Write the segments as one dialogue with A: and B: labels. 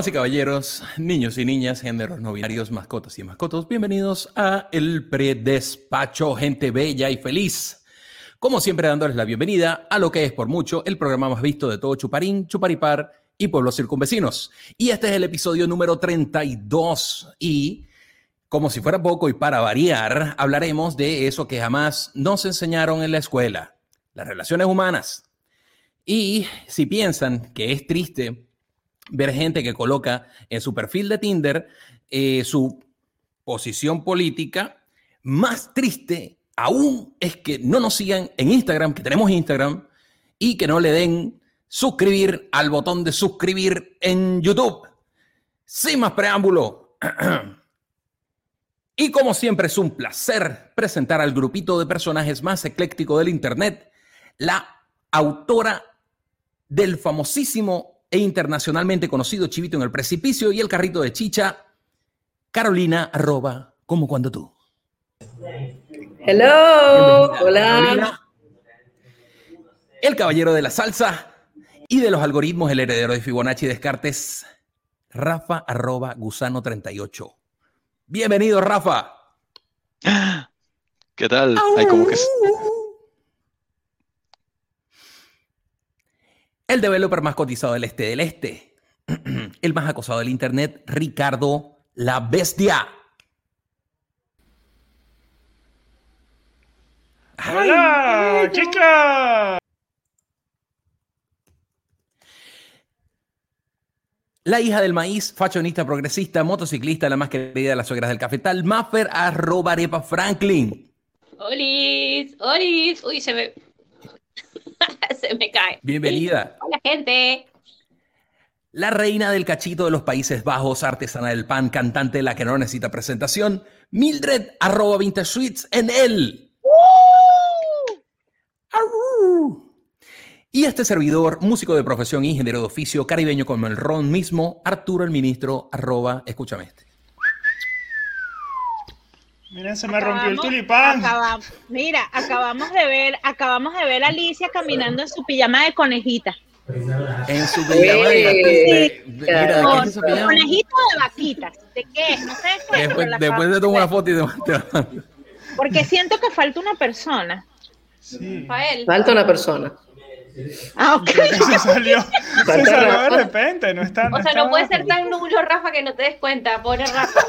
A: Damas y caballeros, niños y niñas, géneros no binarios, mascotas y mascotos, bienvenidos a El Predespacho, gente bella y feliz. Como siempre, dándoles la bienvenida a lo que es por mucho el programa más visto de todo Chuparín, Chuparipar y pueblos circunvecinos. Y este es el episodio número 32 y como si fuera poco y para variar, hablaremos de eso que jamás nos enseñaron en la escuela, las relaciones humanas. Y si piensan que es triste ver gente que coloca en su perfil de Tinder eh, su posición política. Más triste aún es que no nos sigan en Instagram, que tenemos Instagram, y que no le den suscribir al botón de suscribir en YouTube. Sin más preámbulo. y como siempre es un placer presentar al grupito de personajes más ecléctico del Internet, la autora del famosísimo e internacionalmente conocido Chivito en el Precipicio y el carrito de chicha, Carolina arroba como cuando tú.
B: Hello, hola.
A: El caballero de la salsa y de los algoritmos, el heredero de Fibonacci Descartes, Rafa arroba gusano 38. Bienvenido, Rafa.
C: ¿Qué tal? Hay como que
A: El developer más cotizado del este del este. El más acosado del internet, Ricardo la Bestia.
D: ¡Hola, chica!
A: La hija del maíz, fashionista progresista, motociclista, la más querida de las suegras del cafetal, Maffer, arroba arepa Franklin.
E: ¡Olis! ¡Olis! Uy, se me, Se me cae.
A: Bienvenida.
E: Hola, gente.
A: La reina del cachito de los Países Bajos, artesana del pan, cantante de la que no necesita presentación, Mildred, arroba Vintage en él. Y este servidor, músico de profesión, ingeniero de oficio, caribeño como el ron mismo, Arturo el ministro, arroba, escúchame este.
D: Miren, se me rompió el tulipán.
B: mira, acabamos de ver, acabamos de ver a Alicia caminando en su pijama de conejita.
A: En su pijama de,
B: mira, Conejito de vaquitas. ¿De qué? No sé qué.
A: Después, después de tomar una foto y de
B: Porque siento que falta una persona.
E: Sí.
B: Falta una persona.
D: Ah, ok. Se salió, se salió de repente, no está.
E: o sea, no puede ser tan nulo, Rafa, que no te des cuenta, pobre Rafa.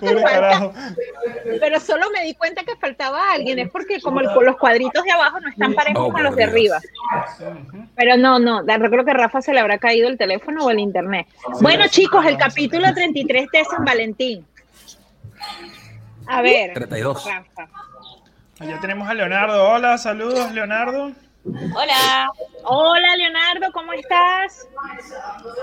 B: pero solo me di cuenta que faltaba alguien, es porque como los cuadritos de abajo no están parejos con los de arriba. Pero no, no, recuerdo que a Rafa se le habrá caído el teléfono o el internet. Bueno, chicos, el capítulo 33 de San Valentín. A ver.
A: 32.
D: Rafa. Ya tenemos a Leonardo. Hola, saludos, Leonardo.
E: Hola.
B: Hola, Leonardo, ¿cómo estás?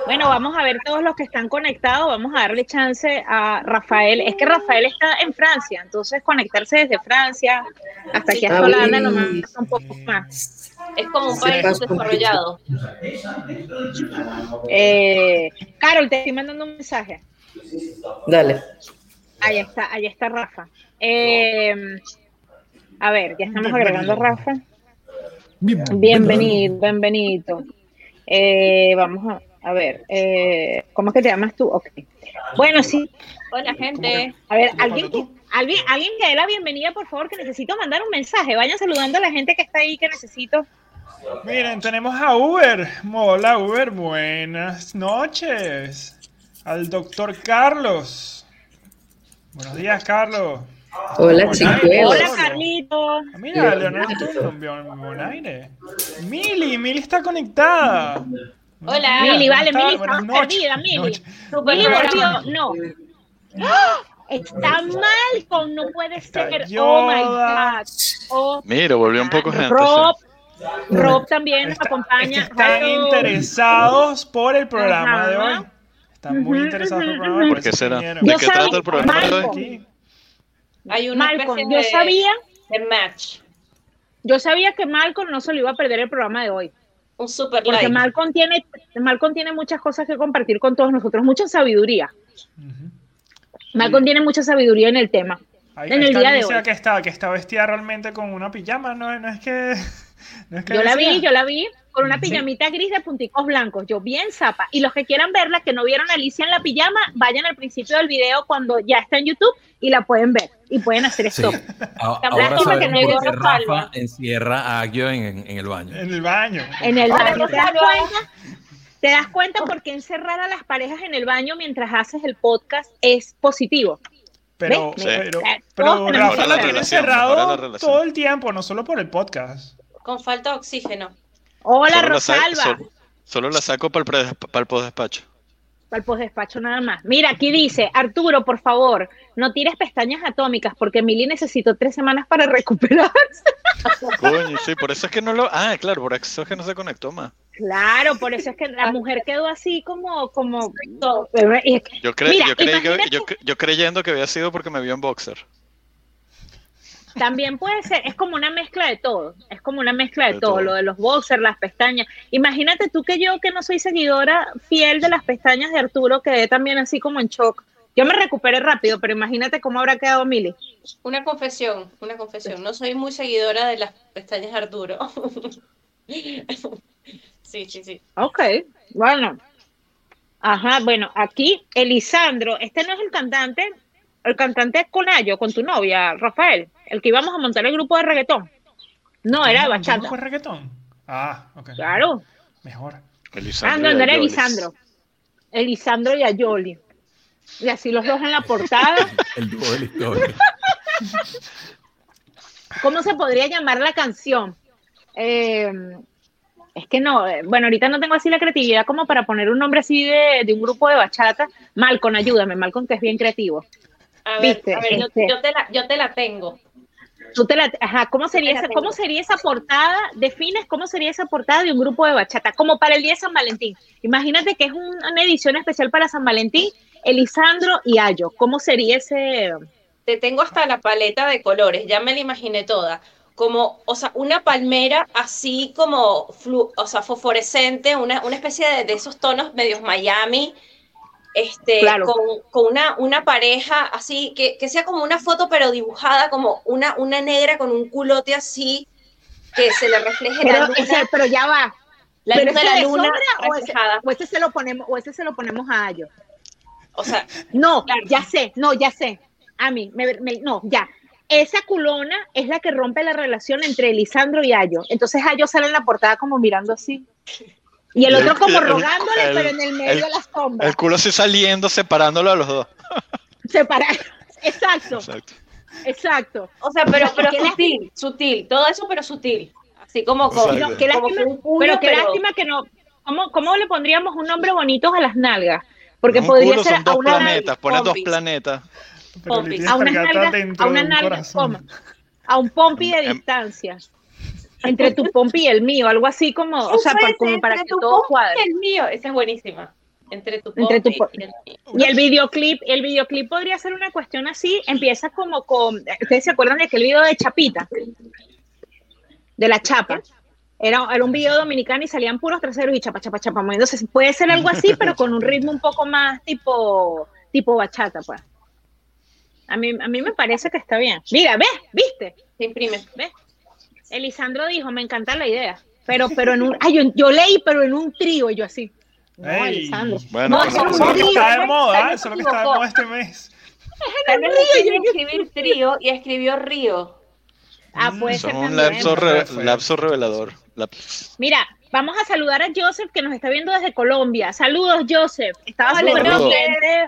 B: Bueno, vamos a ver todos los que están conectados. Vamos a darle chance a Rafael. Es que Rafael está en Francia, entonces conectarse desde Francia hasta aquí hasta Holanda nomás un poco más.
E: Es como un país desarrollado.
B: Eh, Carol, te estoy mandando un mensaje.
F: Dale.
B: Ahí está, ahí está Rafa. Eh, a ver, ya estamos agregando a Rafa. Bienvenido, bienvenido. Eh, vamos a, ver, eh, ¿cómo es que te llamas tú? Ok. Bueno, sí.
E: Hola, gente.
B: A ver, alguien que, alguien, alguien que dé la bienvenida, por favor, que necesito mandar un mensaje. Vayan saludando a la gente que está ahí, que necesito.
D: Miren, tenemos a Uber. Hola, Uber. Buenas noches. Al doctor Carlos. Buenos días, Carlos.
F: Hola, chicos.
B: Hola, Carlito.
D: Ah, mira, Leonardo un aire. Mili, Mili está conectada.
E: Hola.
B: Mili, vale, Mili está perdida, Mili. Mili volvió, no. ¡Ah! Está mal con no puede ser. Oh my God. Oh,
C: Mira, volvió un poco gente.
B: Rob, Rob también nos acompaña.
D: están interesados por el programa de hoy. Están muy interesados por el programa.
C: ¿Por qué será? ¿De qué trata el programa de hoy?
E: Hay una
B: Malcolm, yo sabía
E: de match.
B: Yo sabía que Malcolm no se lo iba a perder el programa de hoy.
E: Un super
B: Porque Malcolm tiene, Malcolm tiene muchas cosas que compartir con todos nosotros, mucha sabiduría. Malcolm tiene mucha sabiduría en el tema.
D: en el día de hoy. Que está, que está vestida realmente con una pijama, no, no es que
B: yo la vi, yo la vi con una pijamita gris de punticos blancos, yo bien zapa. Y los que quieran verla, que no vieron a Alicia en la pijama, vayan al principio del video cuando ya está en YouTube y la pueden ver y pueden hacer esto.
A: Ahora sabemos por qué Rafa encierra a Agio en, el baño.
D: En el baño.
B: En el baño. ¿Te das cuenta? ¿Te das cuenta por qué encerrar a las parejas en el baño mientras haces el podcast es positivo?
D: Pero, pero, pero Rafa la tiene encerrado todo el tiempo, no solo por el podcast.
E: Con falta de oxígeno.
B: Hola, Rosalba.
C: Solo, la saco para el, para el despacho
B: para el postdespacho nada más. Mira, aquí dice, Arturo, por favor, no tires pestañas atómicas porque Mili necesitó tres semanas para recuperarse.
C: Coño, sí, por eso es que no lo... Ah, claro, por eso es que no se conectó más.
B: Claro, por eso es que la mujer quedó así como... como...
C: Yo, creo yo, yo creyendo que había sido porque me vio en boxer.
B: También puede ser, es como una mezcla de todo, es como una mezcla de, todo, lo de los boxers, las pestañas. Imagínate tú que yo, que no soy seguidora fiel de las pestañas de Arturo, quedé también así como en shock. Yo me recuperé rápido, pero imagínate cómo habrá quedado Mili.
E: Una confesión, una confesión. No soy muy seguidora de las pestañas de Arturo. sí, sí, sí.
B: Ok, bueno. Ajá, bueno, aquí Elisandro, este no es el cantante, el cantante es Conayo, con tu novia, Rafael, el que íbamos a montar el grupo de reggaetón. No, era de bachata. ¿El grupo
D: de reggaetón? Ah, ok.
B: Claro.
D: Mejor.
B: ah, no, no era Elisandro. Elisandro y Ayoli. Y así los dos en la portada.
A: el dúo de la historia.
B: ¿Cómo se podría llamar la canción? Eh, es que no, eh, bueno, ahorita no tengo así la creatividad como para poner un nombre así de, de un grupo de bachata. Malcon, ayúdame, Malcon, que es bien creativo.
E: A ver, este. yo, te la, yo te la tengo.
B: Tú te la, ajá, ¿cómo sería, esa, ¿cómo sería esa portada? Defines cómo sería esa portada de un grupo de bachata, como para el día de San Valentín. Imagínate que es una edición especial para San Valentín, Elisandro y Ayo. ¿Cómo sería ese?
E: Te tengo hasta la paleta de colores, ya me la imaginé toda. Como, o sea, una palmera así como, o sea, fosforescente, una, una especie de, de esos tonos medios Miami, este, con, una, una, pareja así, que, sea como una foto pero dibujada, como una, una negra con un culote así, que se le refleje
B: pero,
E: la luna.
B: pero ya va.
E: La luna de la luna
B: o ese, se lo ponemos, o ese se lo ponemos a Ayo.
E: O sea,
B: no, ya sé, no, ya sé. A mí, no, ya. Esa culona es la que rompe la relación entre Lisandro y Ayo. Entonces Ayo sale en la portada como mirando así. Y el otro como rogándole, pero en el medio de las sombras.
C: El culo así saliendo, separándolo a los dos.
B: Separar. Exacto. Exacto.
E: O sea, pero, pero sutil, sutil. Todo eso, pero sutil. Así como con.
B: qué lástima, pero qué lástima que no. ¿cómo, ¿Cómo le pondríamos un nombre bonito a las nalgas? Porque podría ser
C: a una planetas, pone dos planetas.
B: A una nalga, a una nalga, a un pompi de em, distancia entre tu pompi y el mío, algo así como, o sea, como para que todo cuadre.
E: El mío, esa es buenísima. Entre tu pompi y el mío.
B: Y el videoclip, el videoclip podría ser una cuestión así, empieza como con, ¿ustedes se acuerdan de aquel video de Chapita? De la chapa. Era, era un video dominicano y salían puros traseros y chapa, chapa, chapa. Entonces puede ser algo así, pero con un ritmo un poco más tipo, tipo bachata, pues. A mí, a mí me parece que está bien. Mira, ¿ves? ¿Viste?
E: Se imprime.
B: ¿Ves? Elisandro dijo, me encanta la idea, pero, pero en un, ay, yo, leí, pero en un trío, y yo así.
D: No, Elisandro. Bueno, eso, es lo que está de moda, eso es lo que está de moda este mes.
E: Tal vez escribir trío y escribió río.
B: Ah, puede ser
C: un lapso, lapso revelador.
B: Mira, vamos a saludar a Joseph que nos está viendo desde Colombia. Saludos, Joseph. Estaba súper pendiente.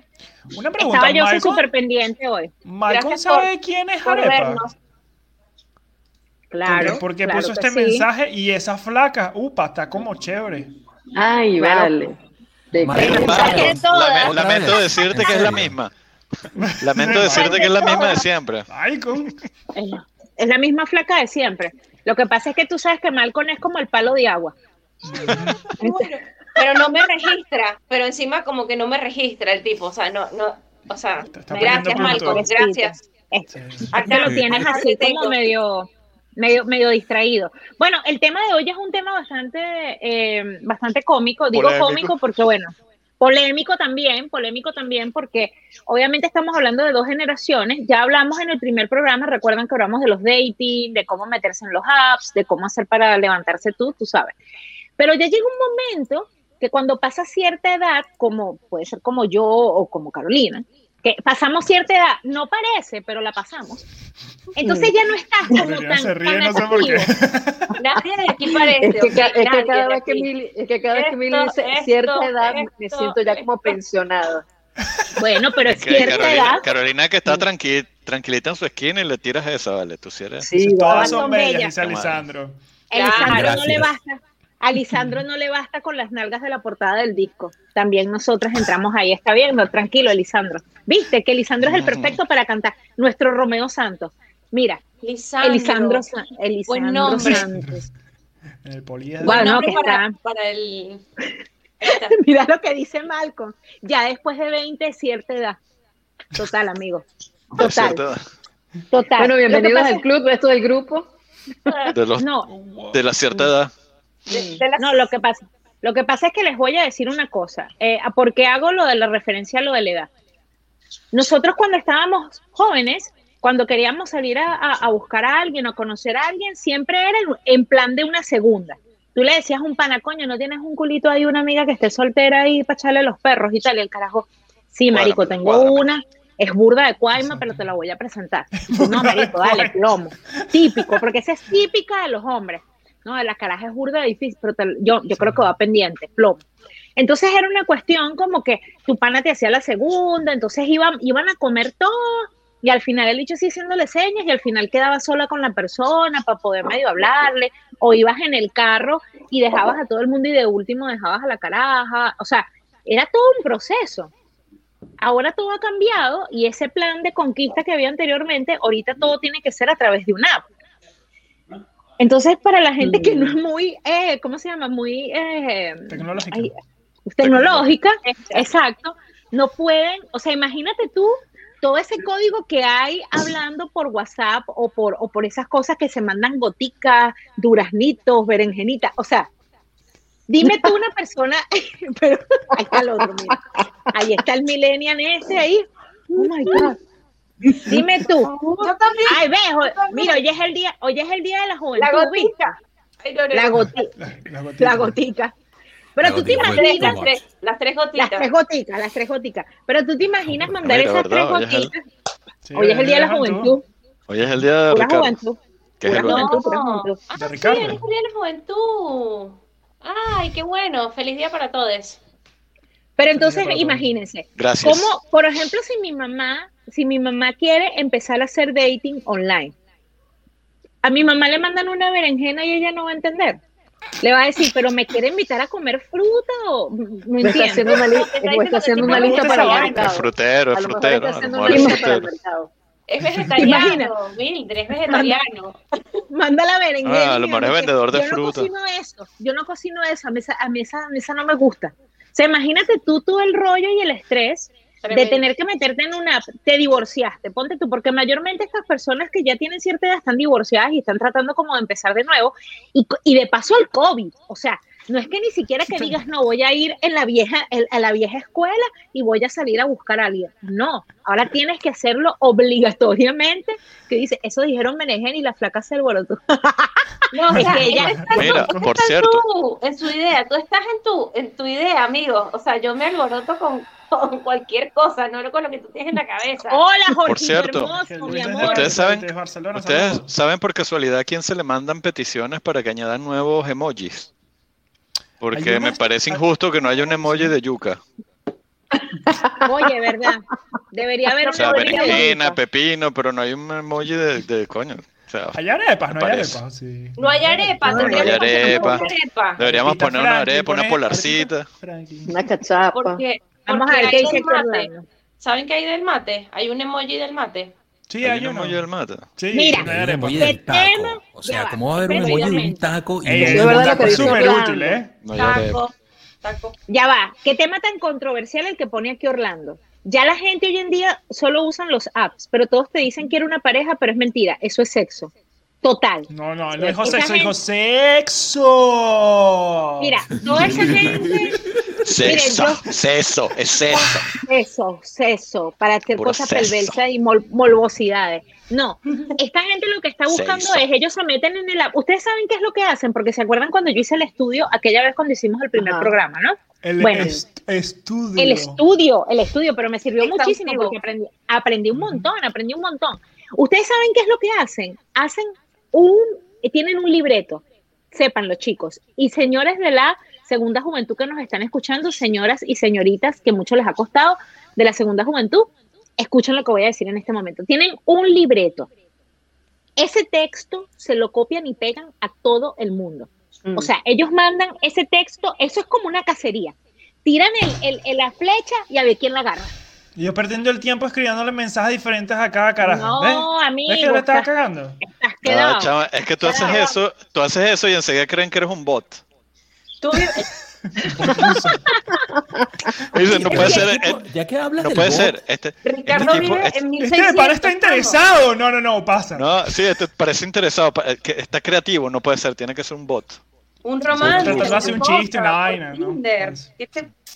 D: Una pregunta,
B: Estaba yo súper pendiente hoy.
D: Michael sabe quién es Arepa.
B: Claro.
D: Porque, puso este mensaje y esa flaca, upa, está como chévere.
F: Ay, vale.
C: lamento decirte que es la misma. Lamento decirte que es la misma de siempre.
D: Ay,
B: Es la misma flaca de siempre. Lo que pasa es que tú sabes que Malcolm es como el palo de agua.
E: pero no me registra, pero encima como que no me registra el tipo, o sea, no, no, o sea, gracias Malcolm, gracias.
B: Acá lo tienes así como medio medio, medio distraído. Bueno, el tema de hoy es un tema bastante, eh, bastante cómico. Digo cómico porque, bueno, Polémico también, polémico también, porque obviamente estamos hablando de dos generaciones. Ya hablamos en el primer programa, recuerdan que hablamos de los dating, de cómo meterse en los apps, de cómo hacer para levantarse tú, tú sabes. Pero ya llega un momento que cuando pasa cierta edad, como puede ser como yo o como Carolina, que pasamos cierta edad, no parece, pero la pasamos. Entonces ya no estás como tan,
D: se ríe,
B: tan
D: no sé por qué.
E: Nadie de aquí parece.
F: Es que, es cada vez que. Mili, es que cada vez que Mili dice
E: esto,
F: cierta edad, me siento ya como pensionada.
B: Bueno, pero es
C: Que
B: cierta
C: Carolina,
B: edad.
C: Carolina que está tranqui- tranquilita en su esquina y le tiras esa, vale. Tú sí eres.
F: Sí,
D: Todas son bellas,
B: bellas.
D: dice Alisandro.
B: Elisandro
A: Claro.
B: no le basta. A Lisandro no le basta con las nalgas de la portada del disco. También nosotras entramos ahí. Está bien, no, tranquilo, Elisandro. Viste que Elisandro es el perfecto para cantar. Nuestro Romeo Santos. Mira,
E: Lisandro.
B: Elisandro, Sa- Elisandro
E: Buen nombre.
B: Santos.
D: El poliedro.
B: Bueno, que
E: para,
B: está-
E: para el.
B: Mira lo que dice Malcolm. Ya después de 20, cierta edad. Total, amigo. Total, total.
F: Bueno, bienvenidos
B: pasa
F: al club, resto del grupo.
C: de, los,
B: No,
C: de la cierta edad.
E: De- de las-
B: No, lo que pasa, lo que pasa es que les voy a decir una cosa. Eh, ¿Por qué hago lo de la referencia a lo de la edad? Nosotros cuando estábamos jóvenes, cuando queríamos salir a, a- a buscar a alguien o a conocer a alguien, siempre era en, en plan de una segunda. Tú le decías un pana, coño, ¿no tienes un culito ahí, una amiga que esté soltera ahí para echarle a los perros y tal? Y el carajo, sí, marico,
C: Cuádrame,
B: tengo
C: cuádrame.
B: una, es burda de cuaima, pero te la voy a presentar. Tú, no, marico, dale, plomo. Típico, porque esa es típica de los hombres. No, de las carajas es burda difícil, pero te- yo, yo creo que va pendiente, plomo. Entonces era una cuestión como que tu pana te hacía la segunda, entonces iban, iban a comer todo y al final el dicho sí haciéndole señas y al final quedaba sola con la persona para poder medio hablarle o ibas en el carro y dejabas a todo el mundo y de último dejabas a la caraja, o sea, era todo un proceso. Ahora todo ha cambiado y ese plan de conquista que había anteriormente, ahorita todo tiene que ser a través de una app. Entonces, para la gente que no es muy, eh, ¿cómo se llama? Muy eh,
D: Tecnológica.
B: ay, tecnológica, exacto, no pueden, o sea, imagínate tú todo ese código que hay hablando por WhatsApp o por, o por esas cosas que se mandan goticas, duraznitos, berenjenitas, o sea, dime tú una persona, pero ahí está el otro, mira, ahí está el millennial ese ahí, oh my God. Dime tú.
E: Yo también.
B: Ay, ve, mira, hoy es el día, hoy es el día de la juventud.
E: La gotica. Ay, no, no,
B: La gotica.
D: La.
B: La gotica. Pero
A: La
B: tú te
A: gotica
B: imaginas
E: las, tres, las tres
B: las
E: gotitas.
B: tres goticas, las tres goticas. Pero tú te imaginas mandar
C: Mira,
B: esas
C: ¿verdad?
B: tres
C: Hoy es el-
B: gotitas.
D: Sí,
B: Hoy es el día de la juventud.
C: Hoy es el día de Ricardo.
B: juventud.
C: que es el
B: juventud.
E: Ah,
D: De
E: sí, hoy es el día de la juventud. Ay, qué bueno. Feliz día para todos.
B: Pero entonces imagínense,
C: Gracias.
B: como, por ejemplo, si mi mamá, si mi mamá quiere empezar a hacer dating online, a mi mamá le mandan una berenjena y ella no va a entender. Le va a decir, pero me quiere invitar a comer fruta o no
F: Me está
B: entiendo.
F: haciendo una, li-
E: está
F: o está
E: diciendo
F: haciendo una lista para el mercado.
C: Es frutero, es frutero.
F: está haciendo una
C: es
F: lista para el
C: frutero.
F: mercado.
E: Es
B: Imagina.
E: vegetariano, Mildred, es vegetariano.
B: Manda la berenjena.
C: Ah, a lo mejor es vendedor de
B: yo
C: fruta".
B: no cocino eso, yo no cocino eso, a mí esa, a mí esa, a mí esa no me gusta. O sea, imagínate tú todo el rollo y el estrés de tener que meterte en una te divorciaste, ponte tú, porque mayormente estas personas que ya tienen cierta edad están divorciadas y están tratando como de empezar de nuevo, y, y de paso el COVID, o sea, no es que ni siquiera que digas, no, voy a ir en la vieja, en- a la vieja escuela y voy a salir a buscar a alguien. No, ahora tienes que hacerlo obligatoriamente, que dice, eso dijeron Menegen y la flaca se alborotó.
E: No, o
B: Es
E: sea,
B: que ella-
C: Mira,
E: tú
C: por
E: estás
C: cierto.
E: tú en su idea, tú estás en tu, en tu idea, amigo. O sea, yo me alboroto con, con cualquier cosa, no con lo que tú tienes en la cabeza.
B: Hola, Jorge,
C: cierto.
B: hermoso, mi amor.
C: Ustedes saben- ¿Ustedes saben por casualidad a quién se le mandan peticiones para que añadan nuevos emojis? Porque me parece injusto que no haya un emoji de yuca.
B: Oye, ¿verdad? Debería haber
C: O
B: una
C: sea, berenjena, pepino, pero no hay un emoji de, de coño. O sea,
D: Hay arepas, no hay arepas. Sí.
E: No hay arepa,
F: No,
C: hay
E: que hacer
C: arepa.
E: una arepa.
C: deberíamos poner una arepa, una polarcita.
F: Una cachapa.
E: Porque,
B: Vamos a ver qué dice.
E: ¿Saben qué hay del mate? Hay un emoji del mate.
D: Sí,
C: Hay
D: hay
C: un
D: uno.
C: emoji del mate.
D: Sí,
B: Mira,
A: Un emoji
B: ¿Qué
A: del taco.
B: tema?
A: O sea, ¿cómo va a haber un emoji de un taco y
D: Ey,
A: un
F: es verdad
D: taco súper útil, ¿eh?
E: Taco, taco.
B: Ya va. ¿Qué tema tan controversial el que pone aquí Orlando? Ya la gente hoy en día solo usan los apps, pero todos te dicen que era una pareja, pero es mentira. Eso es sexo. Total.
D: No, no, no dijo sexo,
B: gente-
D: dijo sexo.
B: Mira, toda esa gente,
C: Seso,
B: yo-
C: seso, es eso.
B: Eso, eso, para hacer
C: Puro
B: cosas perversas y mol- molvosidades. No, esta gente lo que está buscando es, ellos se meten en el... Ustedes saben qué es lo que hacen, porque se acuerdan cuando yo hice el estudio, aquella vez cuando hicimos el primer
F: Ajá.
B: programa, ¿no?
D: El
B: Bueno.
D: est- estudio.
B: El estudio, el estudio, pero me sirvió muchísimo porque aprendí, aprendí un montón, aprendí un montón. Ustedes saben qué es lo que hacen. Hacen un, tienen un libreto, sepan los chicos. Y señores de la segunda juventud que nos están escuchando, señoras y señoritas que mucho les ha costado de la segunda juventud, escuchen lo que voy a decir en este momento. Tienen un libreto. Ese texto se lo copian y pegan a todo el mundo.
F: Mm.
B: O sea, ellos mandan ese texto, eso es como una cacería. Tiran el, el- el- la flecha y a ver quién la agarra.
D: Y yo perdiendo el tiempo escribiéndole mensajes diferentes a cada carajo.
B: No,
D: ¿Ves?
B: amigo,
D: ¿Ves que le estaba
B: estás-
D: cagando?
B: Estás quedado.
C: No, chama, es que tú haces
B: Quedado.
C: eso, tú haces eso y enseguida creen que eres un bot.
E: Tú
C: no puede
A: Ya
C: ser,
A: que-
C: eh,
A: ya que hablas
C: no puede ser. Este,
E: Ricardo
C: este tipo,
E: vive
C: este-
E: en
D: Este
E: 1600.
D: de pana está interesado. No, no, no, pasa.
C: no, sí, este parece interesado, está creativo, no puede ser, tiene que ser un bot.
E: Un romance.
D: tratando de hacer un chiste, una vaina.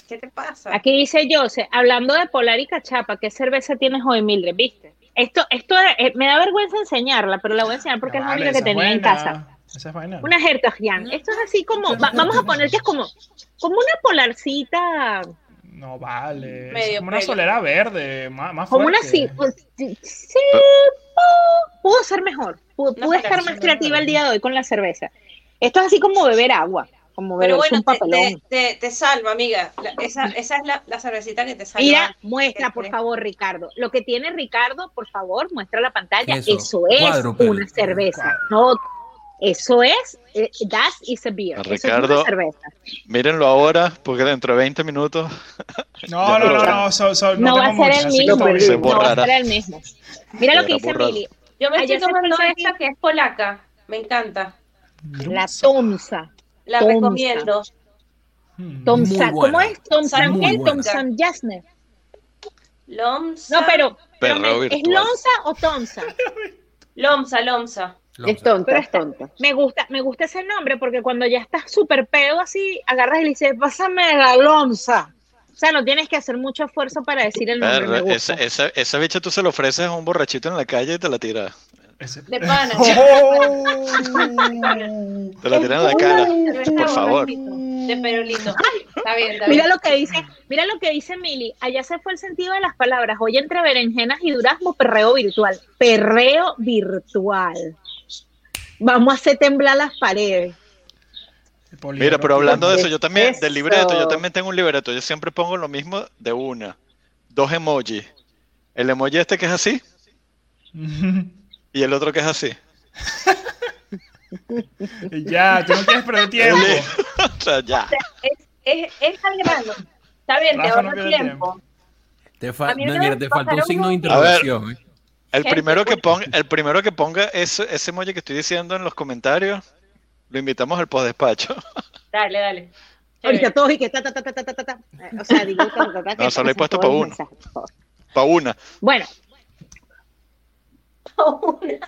E: ¿Qué te, ¿Qué te pasa?
B: Aquí dice Jose, hablando de Polar y Cachapa, ¿qué cerveza tienes hoy, Mildred? ¿Viste? Esto, esto eh, me da vergüenza enseñarla, pero la voy a enseñar porque es la
D: vale,
B: única que tenía en
D: buena.
B: casa.
D: Esa es buena.
B: Una Hertogian. Esto es así como, va- vamos a poner que es como, como una polarcita,
D: No vale.
E: Medio
D: es como una solera verde, más, más
B: como una
D: fuerte.
B: sí, sí, pu- pudo ser mejor. Pude estar más creativa el día de hoy con la cerveza. Esto es así como beber agua, como
E: Pero bueno,
B: un
E: te, te, te, te salva, amiga. La- esa, esa es la, la cervecita que te salva.
B: Mira, muestra, por favor, Ricardo. Lo que tiene Ricardo, por favor, muestra la pantalla.
A: Eso,
B: Eso, es una cerveza. No, eso es, eh, that is a beer. Eso es
C: Ricardo.
B: una cerveza.
C: Mírenlo ahora, porque dentro de 20 minutos.
D: No, no, no, no. so- so- no,
B: No, va a ser
D: mucho,
B: el mismo. No va a ser el mismo. Mira lo que dice. Mili.
E: Yo me
B: Allá
E: estoy tomando esta que es polaca. Me encanta.
B: La Tomsa.
E: La recomiendo.
B: Tomsa.
A: Muy buena.
B: ¿Cómo es? Tomsa.
A: Muy
B: ¿Qué?
A: buena.
B: Tomsa Jasner.
E: Lomsa.
B: No, pero. ¿Es. Lonza o Tomsa?
E: Lomsa, Lomsa.
F: Es tonta,
B: Pero
F: es tonta.
B: Me gusta, me gusta ese nombre porque cuando ya estás súper pedo así, agarras y le dices, pásame la lonza. O sea, no tienes que hacer mucho esfuerzo para decir el nombre. me gusta.
C: esa, esa, esa bicha tú se lo ofreces a un borrachito en la calle y te la tira.
D: Ese-
E: De pana.
D: Oh.
C: Te la tira en la cara. Por favor.
E: De perolito. Está bien, está bien.
B: Mira lo que dice, mira lo que dice Mili. Allá se fue el sentido de las palabras. Hoy entre berenjenas y durazno, perreo virtual. Perreo virtual. Vamos a hacer temblar las paredes.
C: Mira, pero hablando de eso, yo también,
F: Eso.
C: del libreto, yo también tengo un libreto. Yo siempre pongo lo mismo de una. Dos emojis. El emoji este que es así y el otro que es así.
D: ya, tú no quieres perder tiempo.
C: o sea, ya.
E: Es, es, es al grano. Está bien, te
D: Rafa no
E: ahorro
D: pierde
E: tiempo.
A: Te, fa- no, mira, te falta un signo de interrogación. ¿eh?
C: El primero que
E: pues-
C: ponga, el primero que ponga ese, ese emoji que estoy diciendo en los comentarios, lo invitamos al postdespacho.
E: Dale, dale.
B: Ahorita todos y que ta, ta, ta, ta, ta, ta, ta. O sea, digo, ta, ta, ta, ta,
C: No,
B: que
C: solo he puesto
B: todos
C: pa'
B: los
C: uno.
B: mensajes, por favor.
C: Una.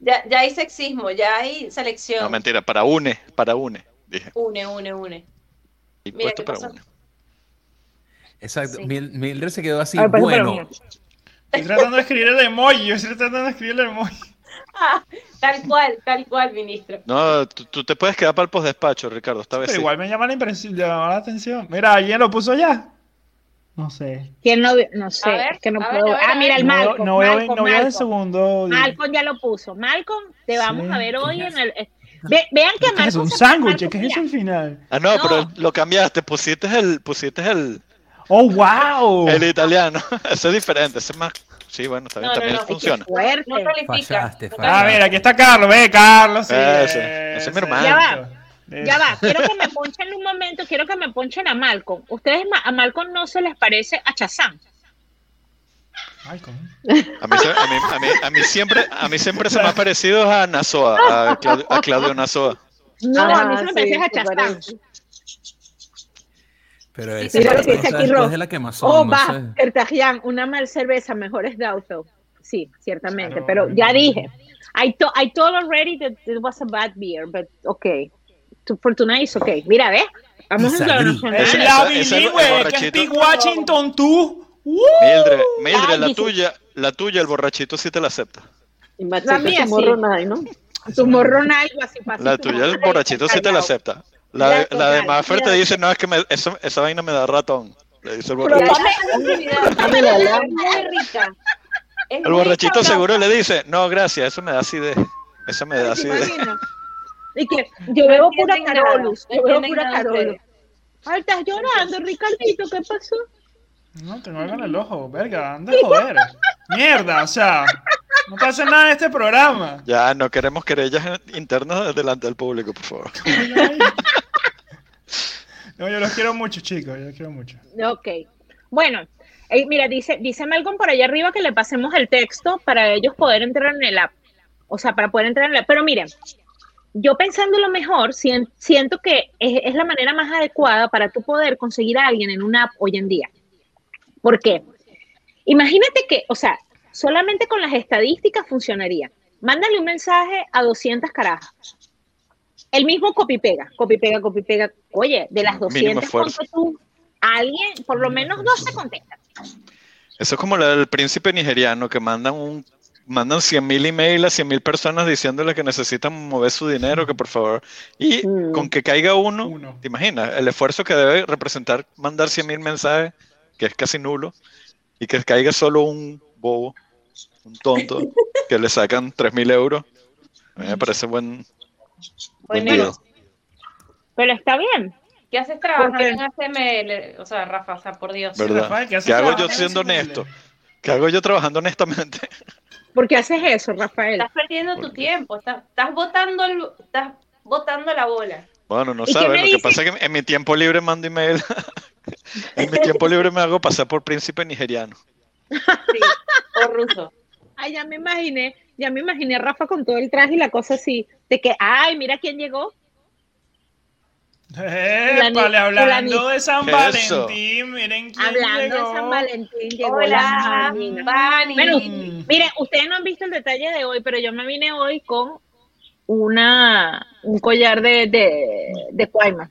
E: Ya, ya hay sexismo, ya hay selección.
C: No, mentira, para une, para une, dije.
E: Une, une, une.
C: Y
E: Mira,
C: puesto
E: ¿qué
C: para
E: pasó?
C: une.
A: Exacto.
E: Sí.
A: Mil- Mildred se quedó así.
B: Ver,
A: bueno,
D: Estoy tratando de escribir el emoji. Yo estoy tratando de escribir el emoji.
E: Ah, tal cual, tal cual, ministro.
C: No, tú, tú te puedes quedar para el postdespacho, Ricardo, esta vez
D: Pero
C: sí.
D: igual me llama la, impresión, llama la atención. Mira, ¿alguien lo puso ya? No sé.
B: ¿quién no? No sé,
E: A ver,
B: que no
E: a ver,
B: puedo.
E: a ver,
B: ah,
E: a
B: mira,
E: ver.
B: el
D: no
B: Malcolm.
D: no veo,
B: Malcolm,
D: no veo el
B: Malcolm.
D: segundo.
B: Malcolm ya lo puso. Malcolm, te vamos
D: Sí.
B: a ver hoy en el. eh, ve- vean que
D: ¿Qué es? ¿Un sándwich? ¿Qué es eso al final?
C: Ah, no,
B: No.
C: pero lo cambiaste, pusiste el, pusiste el,
D: ¡Oh, wow!
C: el italiano. Ese es diferente, ese es más. Sí, bueno, está bien,
E: No, no,
C: también
E: no,
C: funciona.
B: Fuerte.
E: No califica.
A: Fallaste,
E: no
A: fallaste.
D: Ah,
E: califica.
D: mira, aquí está Carlos. Ve, Carlos. Sí,
C: Ese, ese es mi hermano.
B: Ya va. Ya va, quiero que me ponchen un momento, quiero que me ponchen a Malcolm. Ustedes a Malcolm no se les parece a Chazán.
D: Malcolm.
C: A mí, a mí, a mí, a mí siempre, a mí siempre se me ha parecido a Nazoa, a Claudio, a Claudio Nazoa.
B: No, a mí se me
F: sí,
B: parece a Chazán.
A: pero ese
B: mira lo que dice aquí,
A: después
B: Ro.
A: de la quemazón,
B: Oh,
A: no
B: va,
A: sé.
B: Cartagian, una mal cerveza, mejor es Dauto. Sí, ciertamente,
D: Claro.
B: pero ya dije. I, to- I told already that it was a bad beer, but okay. To- For tonight it's okay. Mira, ¿ves? Vamos a.
D: Es la bilingüe, que es. Big Washington, tú. ¡Uh!
C: Mildred, Mildred,
B: Ay,
C: la tuya, la tuya, el borrachito sí te la acepta.
F: Y
B: La mía,
F: tu morro
B: sí.
F: nada, ¿no?
B: Tu morro algo así fácil.
C: La tuya, el borrachito sí te la acepta. La, de- la de Maffer te dice, no, es que me- eso- esa vaina me da ratón. Le dice el borrachito. El borrachito seguro le dice, no, gracias, eso me da acidez. Eso me da
B: ¿Te
C: acidez.
B: Y que yo veo pura Carolus. Yo veo pura Carolus. Ay, estás llorando, Ricardito, ¿qué pasó?
D: No, tengo algo en el ojo, verga, anda a joder. Mierda, o sea, no pasa nada en este programa.
C: Ya, no queremos querellas internas delante del público, por favor.
D: No, yo los quiero mucho, chicos, yo los quiero mucho.
B: Ok. Bueno, eh, mira, dice, dice Malcolm por allá arriba que le pasemos el texto para ellos poder entrar en el app. O sea, para poder entrar en el app. Pero miren, yo pensando lo mejor, sien- siento que es, la manera más adecuada para tú poder conseguir a alguien en una app hoy en día. ¿Por qué? Imagínate que, o sea, solamente con las estadísticas funcionaría. Mándale un mensaje a 200 carajas. El mismo copy pega, copy pega, copy pega. Oye, de las
C: Mínimo
B: 200,
C: esfuerzo.
B: ponte tú, alguien, por lo menos dos te contestan.
C: Eso es como del príncipe nigeriano que mandan un mandan 100.000 emails a 100.000 personas diciéndole que necesitan mover su dinero, que por favor. Y
F: Mm.
C: con que caiga uno,
D: Uno.
C: ¿te imaginas? El esfuerzo que debe representar mandar 100.000 mensajes, que es casi nulo, y que caiga solo un bobo, un tonto, que le sacan 3.000 euros. A mí me parece buen, buen
E: Bueno.
B: Pero está bien.
E: ¿Qué haces trabajando
B: qué?
E: en HTML? O sea, Rafa, o sea, por Dios.
C: ¿Verdad?
D: ¿qué haces
C: ¿Qué hago yo siendo honesto? ¿Qué hago yo trabajando honestamente?
B: ¿Por qué haces eso, Rafael?
E: Estás perdiendo tu tiempo, estás, estás botando el- estás botando la bola.
C: Bueno, no
B: ¿Y qué
C: sabes. Lo que
B: dices?
C: pasa es que en mi tiempo libre mando email. en mi tiempo libre me hago pasar por príncipe nigeriano.
E: Sí, o ruso.
B: Ay, ya me imaginé, ya me imaginé a Rafa con todo el traje y la cosa así, de que, ay, mira quién llegó.
D: Épale, hablando de San. Valentín, miren quién
B: Hablando
D: llegó.
B: de San Valentín, llegó
E: Hola,
B: la.
E: Vani.
B: Bueno. Miren, ustedes no han visto el detalle de hoy, pero yo me vine hoy con una un collar de, de, de Cuaima.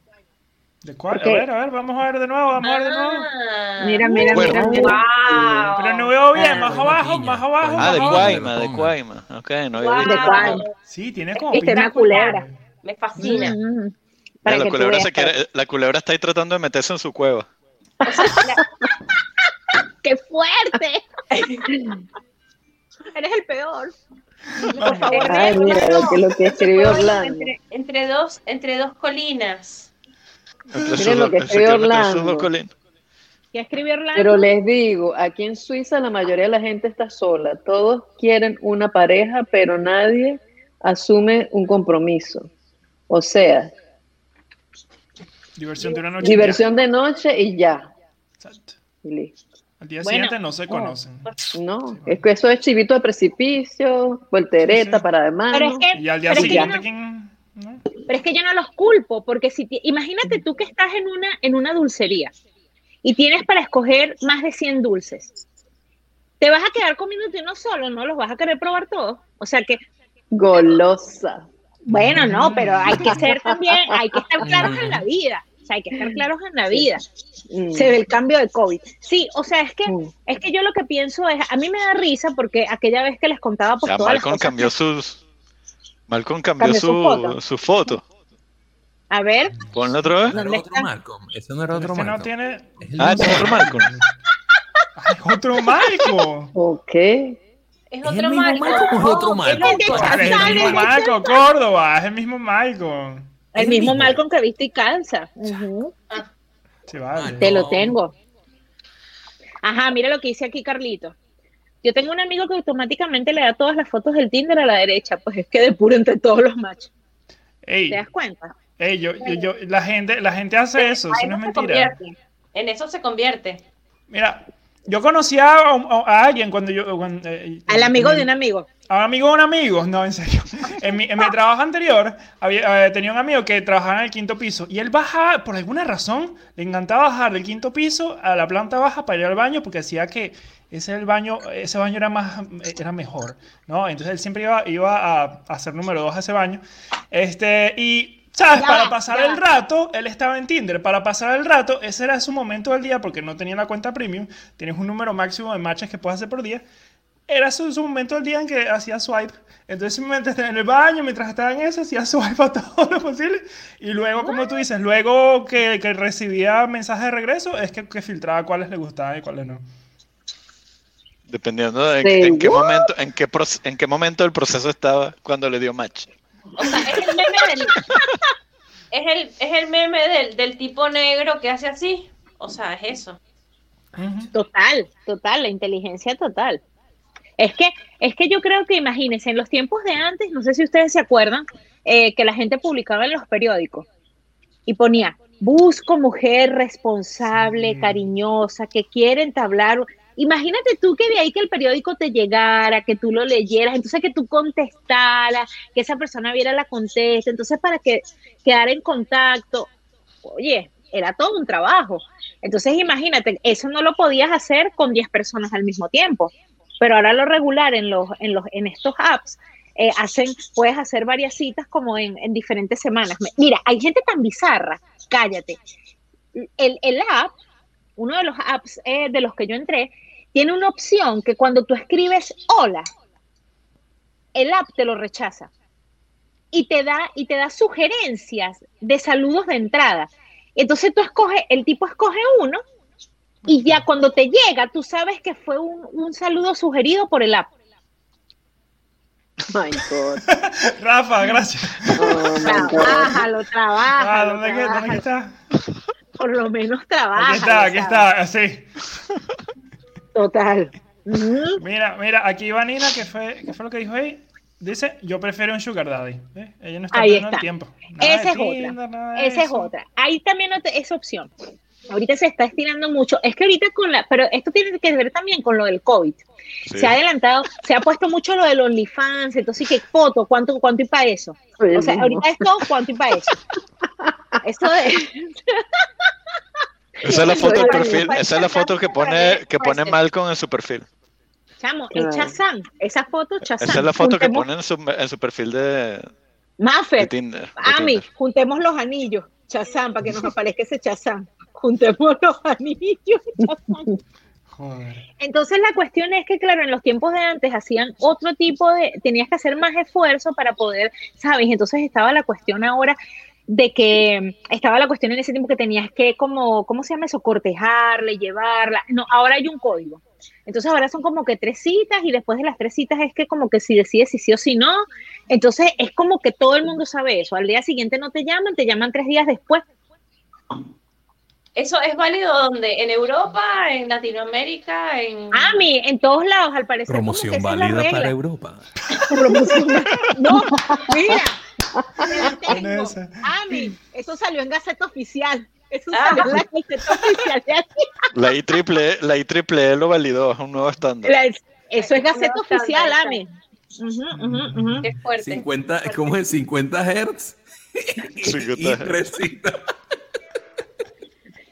D: ¿De cuál? A
B: Porque-
D: ver, a ver, vamos a ver de nuevo, vamos a ver de nuevo.
E: Ah,
B: Mira, mira,
C: Bueno.
B: mira, mira.
E: Wow.
D: Pero no veo bien,
B: Ah,
D: más abajo, más abajo.
A: Cuaima.
C: Ah,
D: más
C: de.
A: Guayma,
C: de Guayma. Ok, no
E: Wow.
B: De Guayma.
D: Sí, tiene como
B: Viste,
D: pinta
B: una culebra.
E: Me fascina.
B: Mm,
C: Ya,
B: para
C: la,
B: que
C: culebra
B: veas,
C: se quiere- la culebra está ahí tratando de meterse en su cueva.
B: ¡Qué fuerte! Eres el peor. Por favor,
F: Ay, mira lo que, lo que escribió Orlando.
E: Entre, entre dos, entre dos colinas.
C: Entre sus
F: lo que escribió Orlando.
B: ¿qué escribió Orlando?
F: Pero les digo, aquí en Suiza la mayoría de la gente está sola. Todos quieren una pareja, pero nadie asume un compromiso. O sea,
D: Diversión de una noche.
F: diversión de noche y ya.
D: Exacto.
F: Y listo.
D: Al día
B: Bueno,
D: siguiente no se conocen.
F: No, es que eso es chivito de precipicio, voltereta
D: Sí, sí.
F: para de mano.
B: Pero es que,
D: Y al día
B: pero es que yo
D: siguiente,
B: no-
D: ¿quién? ¿No?
B: pero es que yo no los culpo, porque si imagínate tú que estás en una, en una dulcería y tienes para escoger más de 100 dulces. ¿Te vas a quedar comiéndote uno solo? ¿No? ¿Los vas a querer probar todos? O sea que,
F: Golosa.
B: Bueno, no, pero hay que ser también, hay que estar claros en la vida. O sea, hay que estar claros en la vida.
F: Mm.
B: Se ve el cambio de COVID. Sí, o sea, es que,
F: Mm.
B: es que yo lo que pienso es, a mí me da risa porque aquella vez que les contaba pues
C: Ya,
B: todas las
C: Malcolm
B: cosas
C: cambió
B: que-
C: sus. Malcolm cambió,
B: Cambió su
C: su,
B: foto.
C: su foto.
B: A ver,
C: Ponla otra vez.
A: No
B: ¿Dónde
A: era otro
B: está?
A: Malcolm. Ese no era otro
D: Este no
A: Malcolm.
D: tiene.
A: Es
C: Ah, es otro Malcolm.
D: ¡Ay, otro Malcolm!
F: Ok.
E: Es
A: ¿Es
E: otro Malcolm.
A: Malcolm o es otro Malcolm?
B: Ah,
D: Es el mismo Malcolm, Córdoba, es el mismo Malcolm.
B: el
A: ¿El
B: mismo? Malcolm que viste y. Ujú.
D: Sí, vale.
B: Te lo tengo. Ajá, mira lo que dice aquí Carlito. Yo tengo un amigo que automáticamente le da todas las fotos del Tinder a la derecha, pues es que depura entre todos los machos.
D: Ey,
B: ¿Te das cuenta?
D: ey, yo, yo, yo- la gente, la gente hace eso, eso no es mentira.
E: convierte. En eso se convierte.
D: Mira, yo conocí a, a- alguien cuando yo... cuando, eh,
B: Al amigo de un amigo.
D: A un amigo de un amigo, no, en serio. En mi, en mi trabajo anterior, había, eh, tenía un amigo que trabajaba en el quinto piso y él bajaba, por alguna razón, le encantaba bajar del quinto piso a la planta baja para ir al baño porque decía que ese, el baño, ese baño era, más, era mejor, ¿no? Entonces él siempre iba, iba a, a hacer número dos a ese baño. Este, y ¿Sabes?
B: Ya
D: Para
B: va,
D: pasar el
B: va.
D: rato, él estaba en Tinder. Para pasar el rato, ese era su momento del día porque no tenía la cuenta premium. Tienes un número máximo de matches que puedes hacer por día. Era su, su momento del día en que hacía swipe. Entonces, simplemente estaba en el baño, mientras estaba en eso, hacía swipe a todo lo posible. Y luego, como tú dices, luego que, que recibía mensajes de regreso, es que, que filtraba cuáles le gustaban y cuáles no.
C: Dependiendo de en, qué momento, en qué, en qué momento del proceso estaba cuando le dio match.
E: O sea, es el meme del, es el, es el meme del, del tipo negro que hace así. O sea, es eso.
B: Total, total, la inteligencia total. Es que, es que yo creo que imagínense, en los tiempos de antes, no sé si ustedes se acuerdan, eh, que la gente publicaba en los periódicos y ponía, busco mujer responsable, cariñosa, que quiere entablar. Imagínate tú que de ahí que el periódico te llegara, que tú lo leyeras, entonces que tú contestaras, que esa persona viera la contesta, entonces para que quedara en contacto, oye, era todo un trabajo. Entonces imagínate, eso no lo podías hacer con 10 personas al mismo tiempo, pero ahora lo regular en, los, en, los, en estos apps, eh, hacen, puedes hacer varias citas como en, en diferentes semanas. Mira, hay gente tan bizarra, cállate. El, el app, uno de los apps eh, de los que yo entré, tiene una opción que cuando tú escribes hola, el app te lo rechaza y te da y te da sugerencias de saludos de entrada. Entonces tú escoges, el tipo escoge uno y ya cuando te llega, tú sabes que fue un, un saludo sugerido por el app.
F: My God.
D: Rafa, gracias.
F: Oh, my God.
B: Trabájalo,
D: Ah,
B: trabájalo,
D: ¿dónde, qué- dónde que
B: trabájalo.
D: está?
B: Por lo menos trabaja.
D: Aquí está, aquí está, así.
B: Total.
D: Mira, mira, aquí va Nina, que fue, ¿qué fue lo que dijo ahí? Dice, yo prefiero un sugar daddy. ¿Ves? Ella no está
B: Ahí
D: el tiempo. Nada
B: Esa es
D: Tinder,
B: otra. Esa es otra. Ahí también esa opción. Ahorita se está estirando mucho. Es que ahorita con la, pero esto tiene que ver también con lo del COVID.
C: Sí.
B: Se ha adelantado, se ha puesto mucho lo del OnlyFans, entonces qué foto, cuánto, cuánto y para eso. O sea,
F: mismo.
B: ahorita es todo cuánto y para eso. Esto de
C: Esa es la foto del perfil, esa es la foto que pone, que pone Malcolm en su perfil.
B: chamo, el. Chazán, esa foto Chazán.
C: Esa es la foto que pone en su, en su perfil de, de Tinder. de
B: Ami,
C: Tinder.
B: juntemos los anillos, Chazán, para que nos aparezca ese Chazán. Juntemos los anillos, Chazán. Entonces la cuestión es que, claro, en los tiempos de antes hacían otro tipo de, tenías que hacer más esfuerzo para poder, ¿sabes? Entonces estaba la cuestión ahora de que estaba la cuestión en ese tiempo que tenías que como, ¿cómo se llama eso? Cortejarle, llevarla. No, ahora hay un código. Entonces ahora son como que tres citas y después de las tres citas es que como que si decides si sí o si no. Entonces es como que todo el mundo sabe eso. Al día siguiente no te llaman, te llaman tres días después.
E: ¿Eso es válido donde? ¿En Europa? ¿En Latinoamérica? En...
B: A mí, en todos lados, al parecer.
A: Promoción válida para. Europa.
B: Promoción. No, mira. tengo. Ami, eso salió en Gaceta Oficial. Eso
E: Ah.
B: salió en la Gaceta Oficial. de aquí.
C: La IEEE, la IEEE lo validó, es un nuevo estándar.
B: La- Eso es Gaceta
E: No,
B: Oficial,
E: está,
B: Ami. Ujú, ujú, ujú.
E: Qué fuerte.
A: 50, ¿Cómo es? 50 Hertz.
C: 50
A: y
C: hertz.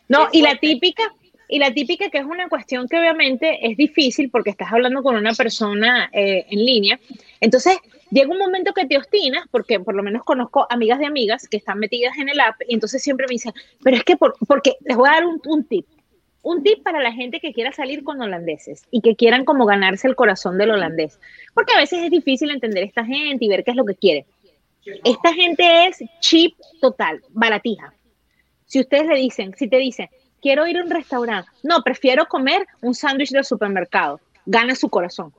B: No, y la típica, y la típica que es una cuestión que obviamente es difícil porque estás hablando con una persona eh, en línea. Entonces, llega un momento que te obstinas, porque por lo menos conozco amigas de amigas que están metidas en el app, y entonces siempre me dicen, pero es que, por, porque les voy a dar un, un tip. Un tip para la gente que quiera salir con holandeses y que quieran como ganarse el corazón del holandés. Porque a veces es difícil entender a esta gente y ver qué es lo que quiere. Esta gente es cheap total, baratija. Si ustedes le dicen, si te dicen, quiero ir a un restaurante, no, prefiero comer un sándwich del supermercado, gana su corazón.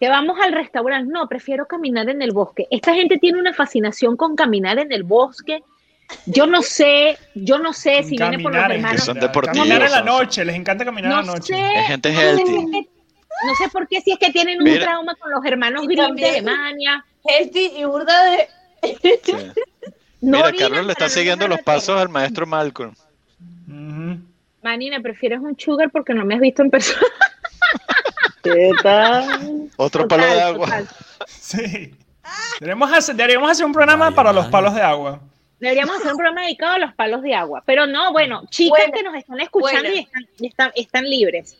B: Que vamos al restaurante, no, prefiero caminar en el bosque. Esta gente tiene una fascinación con caminar en el bosque. Yo no sé, yo no sé si viene por los
D: Caminar en-
B: hermanos.
C: Que son deportivos,
D: Caminar en la noche, les encanta caminar en
B: No
D: la noche.
B: sé.
C: Es gente
B: no sé si
C: healthy.
B: No sé por qué, si es que tienen un
C: Mira.
B: trauma con los hermanos Grimm de Alemania.
E: Healthy y burda de...
C: Sí.
B: No
C: Mira, Carlos le está siguiendo los pasos al maestro Malcolm.
D: Ujú.
B: Manina, prefieres un sugar porque no me has visto en persona.
F: ¿Qué tal?
C: Otro palo de agua.
B: total.
D: Sí. Deberíamos hacer, deberíamos hacer un programa para los palos de agua.
B: Deberíamos hacer un programa dedicado a los palos de agua. Pero no, bueno, chicas que nos están escuchando y están, y están, están libres.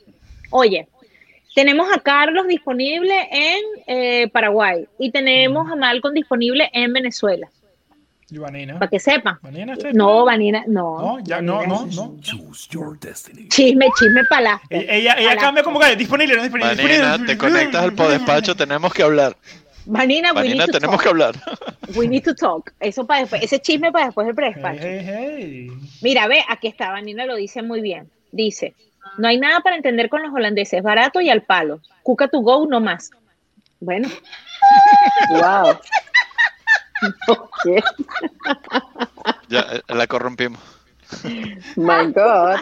B: Oye, tenemos a Carlos disponible en eh, Paraguay y tenemos a Malcolm disponible en Venezuela.
D: ¿Y Vanina?
B: para que sepan.
D: ¿Vanina está
B: No, Vanina, no.
D: No, ya no,
B: Vanina
D: no, no.
A: Choose your destiny.
B: Chisme, chisme para
D: Ella, ella, ella
B: Ala.
D: cambia como que disponible, no disponible.
C: Vanina,
D: disponible,
C: te conectas al podespacho, tenemos que hablar.
B: Vanina, we
C: Vanina,
B: need to
C: tenemos
B: talk.
C: que hablar.
B: We need to talk. Eso para después, ese chisme para después del
D: Hey,
B: predespacho.
D: hey, hey.
B: Mira, ve, aquí está, Vanina lo dice muy bien. Dice, no hay nada para entender con los holandeses, barato y al palo. Cuca to go, no más. Bueno,
F: Wow. Ok.
C: Ya, eh, la corrompimos.
F: My God.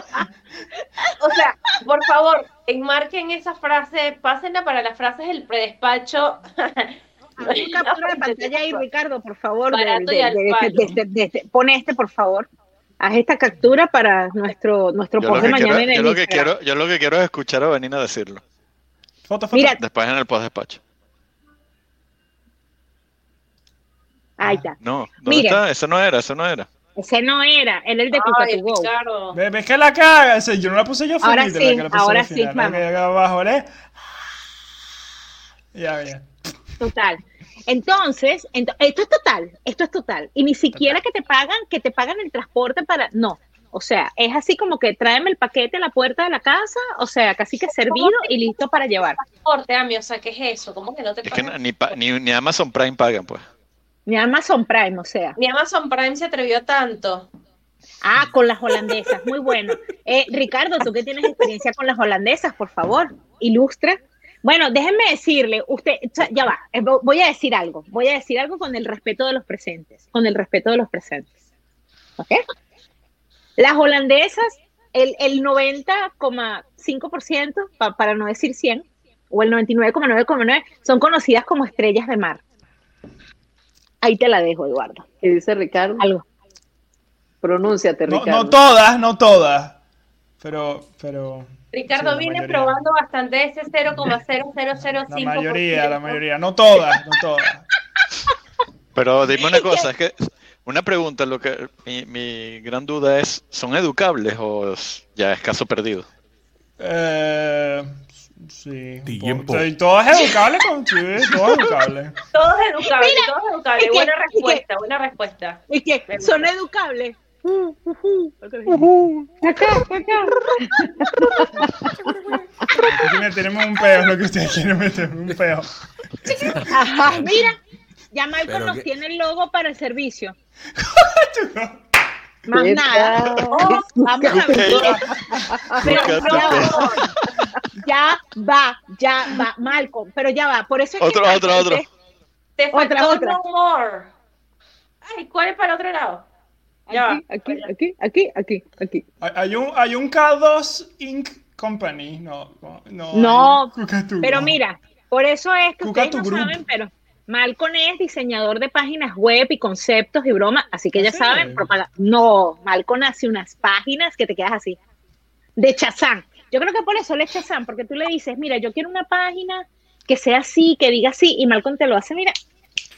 E: O sea, por favor, enmarquen esa frase, pásenla para las frases del predespacho.
B: haz tu captura de pantalla ahí, Ricardo, por favor. pone este, por favor. Haz esta captura para nuestro, nuestro post de mañana
C: quiero,
B: en el
C: yo, lo que quiero, yo lo que quiero es escuchar a Vanina decirlo.
D: Foto, foto.
B: Mira,
C: Después en el podespacho.
B: Ahí está.
C: No, ¿dónde
B: Mira.
C: está? Eso no era, eso no era.
B: Ese no era, él el de.
E: Ricardo.
D: Ve- ¿Ves que la caga? Yo no la puse yo
B: Ahora
D: finita,
B: sí,
D: la que la puse
B: ahora sí,
D: que abajo, ¿vale? Ya, ya.
B: Total. Entonces, ento- esto es total, esto es total. Y ni siquiera que te pagan, que te pagan el transporte para, no. O sea, es así como que tráeme el paquete a la puerta de la casa, o sea, casi que servido y listo para llevar.
E: Transporte, Ami, o sea, ¿qué es eso? ¿Cómo que no te
C: Es que
E: pagan?
C: ni, pa- ni, ni Amazon Prime pagan, pues.
B: Ni Amazon Prime, o sea.
E: Ni Amazon Prime se atrevió tanto.
B: Ah, con las holandesas, muy bueno. Eh, Ricardo, tú que tienes experiencia con las holandesas, por favor, ilustra. Bueno, déjenme decirle, usted, ya va, eh, vo- voy a decir algo, voy a decir algo con el respeto de los presentes, con el respeto de los presentes. ¿Ok? Las holandesas, el, el 90,5%, pa- para no decir 100, o el 99,9,9, son conocidas como estrellas de mar. Ahí te la dejo, Eduardo.
F: ¿Qué dice Ricardo?
B: Algo.
F: Pronúnciate,
D: No,
F: Ricardo.
D: no todas, no todas. Pero, pero.
E: Ricardo
D: Sí,
E: viene
D: mayoría.
E: probando bastante ese 0,0005%.
D: La mayoría, la mayoría. No todas, no todas.
C: Pero dime una cosa, es que una pregunta, lo que mi, mi gran duda es, ¿son educables o ya es caso perdido?
D: Eh, sí.
A: Tiempo.
D: O sea, todo es educable con sí, todo es educable.
E: Todo es educable, todo es educable.
B: que-
E: buena
B: y que-
E: respuesta, buena respuesta.
B: Y que son educables. Uh, uh, uh. Acá, acá.
D: Aquí me tenemos un peo, lo que ustedes quieren meter, un peo.
B: Ajá, mira, ya Malcolm
A: Pero
B: nos
A: que-
B: tiene el logo para el servicio. Más
F: ¿Qué
B: nada. Oh, vamos a ver. Pero. Ya va, ya va, Malcolm, pero ya va. Por eso es
C: Otro,
B: que
C: otro, otro.
E: Te
B: Otra,
E: faltó
B: otra.
E: no more. Ay, ¿cuál es para el otro lado? Ya
B: Aquí,
E: va.
B: aquí, aquí, aquí, aquí, aquí.
D: Hay, un, hay un K2 Inc. Company. No, no.
B: No, Pero
D: no.
B: mira, por eso es que
D: Cuca
B: ustedes no saben, pero Malcolm es diseñador de páginas web y conceptos y bromas, así que ya
D: ¿Ah, sí?
B: saben, no, Malcolm hace unas páginas que te quedas así, de Chazán. Yo creo que por eso le Chazán, porque tú le dices, mira, yo quiero una página que sea así, que diga así, y Malcolm te lo hace, mira,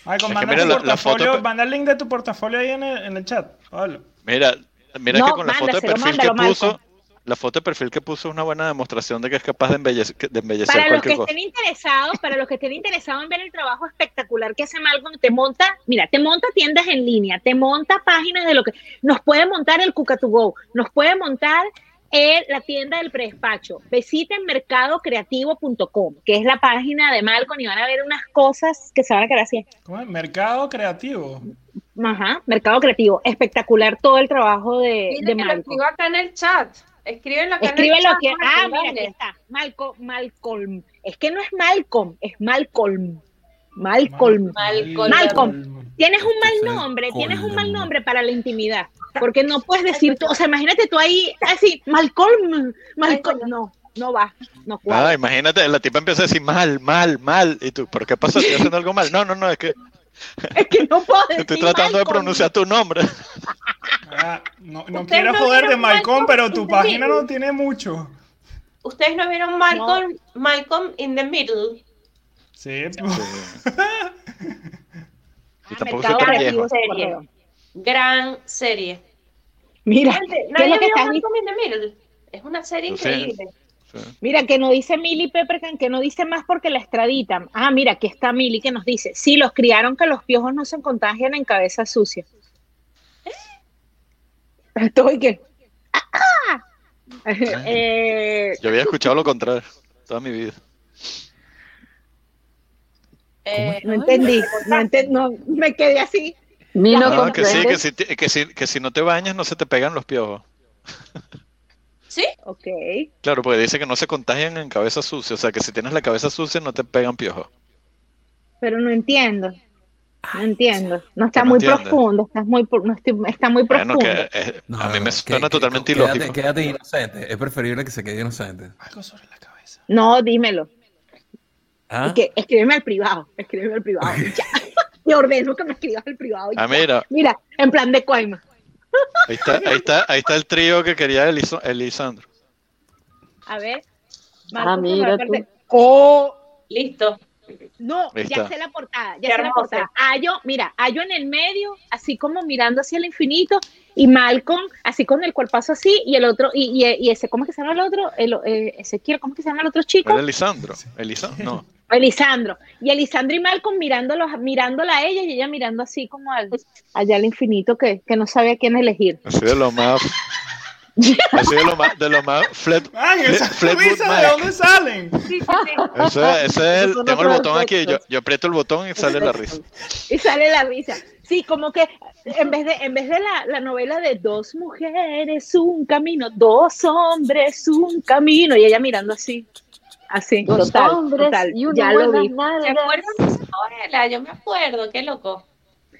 D: Ay, con manda
C: mira
D: tu
C: la- la
D: portafolio,
C: foto-
D: manda el link de tu portafolio ahí en el, en el chat. Pablo.
C: Mira, mira
B: No,
C: que con la foto de perfil
B: mándalo,
C: que puso,
B: Malcolm.
C: la foto de perfil que puso es una buena demostración de que es capaz de embellecer, de embellecer
B: para los que
C: cualquier cosa.
B: estén interesados, para los que estén interesados en ver el trabajo espectacular que hace Malcolm, te monta, mira, te monta tiendas en línea, te monta páginas de lo que nos puede montar el Cuca to Go, nos puede montar el- la tienda del predespacho. Visiten mercadocreativo.com, que es la página de Malcolm y van a ver unas cosas que se van a quedar así.
D: ¿Cómo es? Mercado creativo.
B: Ajá, Mercado Creativo, espectacular todo el trabajo de,
E: Dile
B: de
E: que lo
B: Malcolm.
E: escriba acá en el chat. Escríbelo acá
B: Escribe
E: en el
B: lo
E: chat.
B: que. Ah, mira, aquí está. Malcolm, Malcolm. Es que no es Malcolm, es Malcolm. Malcolm.
E: Malcolm.
B: Malcolm. Tienes un mal nombre, tienes un mal nombre para la intimidad. Porque no puedes decir tú, o sea, imagínate tú ahí, así, Malcolm, Malcolm. No, no va, no
C: Ah,
B: cuadra.
C: imagínate, la tipa empieza a decir mal, mal, mal. ¿Y tú, por qué pasa? Estoy haciendo algo mal. No, no, no, es que
B: Es que no puedo decir
C: estoy tratando de pronunciar tu nombre.
D: Ah, no no quiero
E: no
D: joder de Malcolm,
E: Malcolm
D: pero tu página
E: Middle.
D: no tiene mucho.
E: Ustedes no vieron Malcolm, Malcolm in the Middle.
D: Sí.
C: Y
B: Ah,
C: tampoco soy tan viejo.
E: Serie. Gran serie.
B: Mira,
E: Gente,
B: ¿qué es
E: Nadie
B: lo que
E: vio Middle. Es una serie increíble.
C: Sí.
B: Mira, que no dice Millie Peppercan, que no dice más porque la extraditan. Ah, mira, aquí está Millie que nos dice, sí, los criaron que los piojos no se contagian en cabeza sucia. Estoy que. ¡Ah! Eh,
C: Yo había escuchado lo contrario toda mi vida.
E: Eh,
B: no entendí, no, enten- no, me quedé así.
F: Ni no
C: No, que sí, que si, te- que, si, que si no te bañas no se te pegan los piojos.
E: ¿Sí?
B: Ok.
C: Claro, porque dice que no se contagian en cabeza sucia. O sea, que si tienes la cabeza sucia no te pegan piojos.
B: Pero no entiendo. No entiendo. No está
C: no
B: muy
C: entiendes.
B: profundo. Está muy, no estoy- está muy
C: Bueno,
B: profundo.
C: que eh,
A: No,
C: a mí me suena
A: que-
C: totalmente
A: quédate-
C: ilógico.
A: Quédate inocente. Es preferible que se quede inocente.
D: Algo sobre la cabeza.
B: No, dímelo.
A: ¿Ah?
B: Es que escríbeme al privado. Escríbeme al privado. Ya. Te ordeno que me escribas al privado.
C: Ah, mira,
B: Mira, en plan de coima.
C: ahí está, ahí está, ahí está el trío que quería Eliso- Elisandro.
B: A ver.
F: Ah, mira tú.
B: ¡Oh!
E: Listo.
B: No,
C: Ahí
B: ya
C: está.
B: sé la portada,
E: Qué
B: ya sé la portada. Ayo, mira, Ayo en el medio, así como mirando hacia el infinito, y Malcolm así con el cuerpazo así, y el otro, y, y, y ese, ¿cómo es que se llama el otro? El, eh, Ezequiel, ¿cómo es que se llama el otro chico?
C: ¿Era Elisandro? Elisandro, no.
B: Elisandro. Y Elisandro y Malcolm mirándolos, mirándola a ella y ella mirando así como al, allá al infinito que, que no sabe a quién elegir.
C: Ha sido lo más. Ha sido lo más, de lo más. Flat,
D: Man, risas, ¿de dónde salen?
B: Sí, sí, sí.
C: Ese, ese es el,
F: Eso no
C: tengo el botón aquí, yo, yo aprieto el botón y sale la risa.
B: Y sale la risa. Sí, como que en vez de, en vez de la, la novela de dos mujeres, un camino, dos hombres, un camino, y ella mirando así. Así,
F: Dos
B: total,
F: hombres
B: total.
F: y una
B: ya lo vi.
E: ¿Se acuerdan de? Yo me acuerdo, qué loco.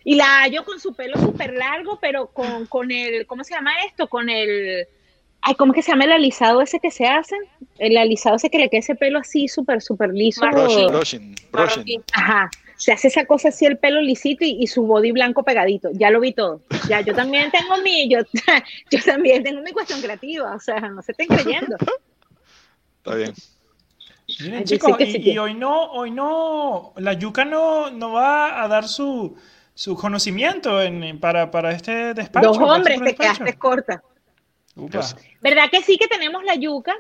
B: Y la hallo con su pelo súper largo, pero con, con el, ¿cómo se llama esto? Con el, ay, ¿cómo que se llama el alisado ese que se hace? El alisado ese que le queda ese pelo así súper, súper liso.
E: Marroquín.
C: Brushin, brushin, brushin.
E: Marroquín.
B: Ajá. Se hace esa cosa así, el pelo lisito y, y su body blanco pegadito. Ya lo vi todo. Ya, yo también tengo mi, yo, yo también tengo mi cuestión creativa. O sea, no se estén creyendo.
C: Está bien.
D: Miren, chicos, y,
B: sí.
D: y hoy no, hoy no, la yuca no, no va a dar su, su conocimiento en, para, para este despacho.
B: Dos
D: para
B: hombres,
D: este
B: te quedaste corta.
D: Upa.
B: ¿Verdad que sí que tenemos la yuca?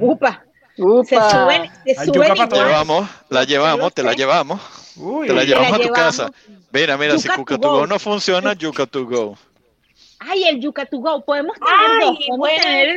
B: Upa. Se
F: Upa.
B: suben, se suben igual.
C: llevamos, la llevamos, te la llevamos,
D: Uy,
C: te la
B: Te
C: llevamos
B: la
C: a tu
B: llevamos.
C: casa. Mira, mira, si
B: Yuca
C: Cuca
B: to go.
C: go no funciona, Yuca to go.
B: Ay, el yuca to go. Podemos tener
E: Ay,
B: dos. Podemos tener-.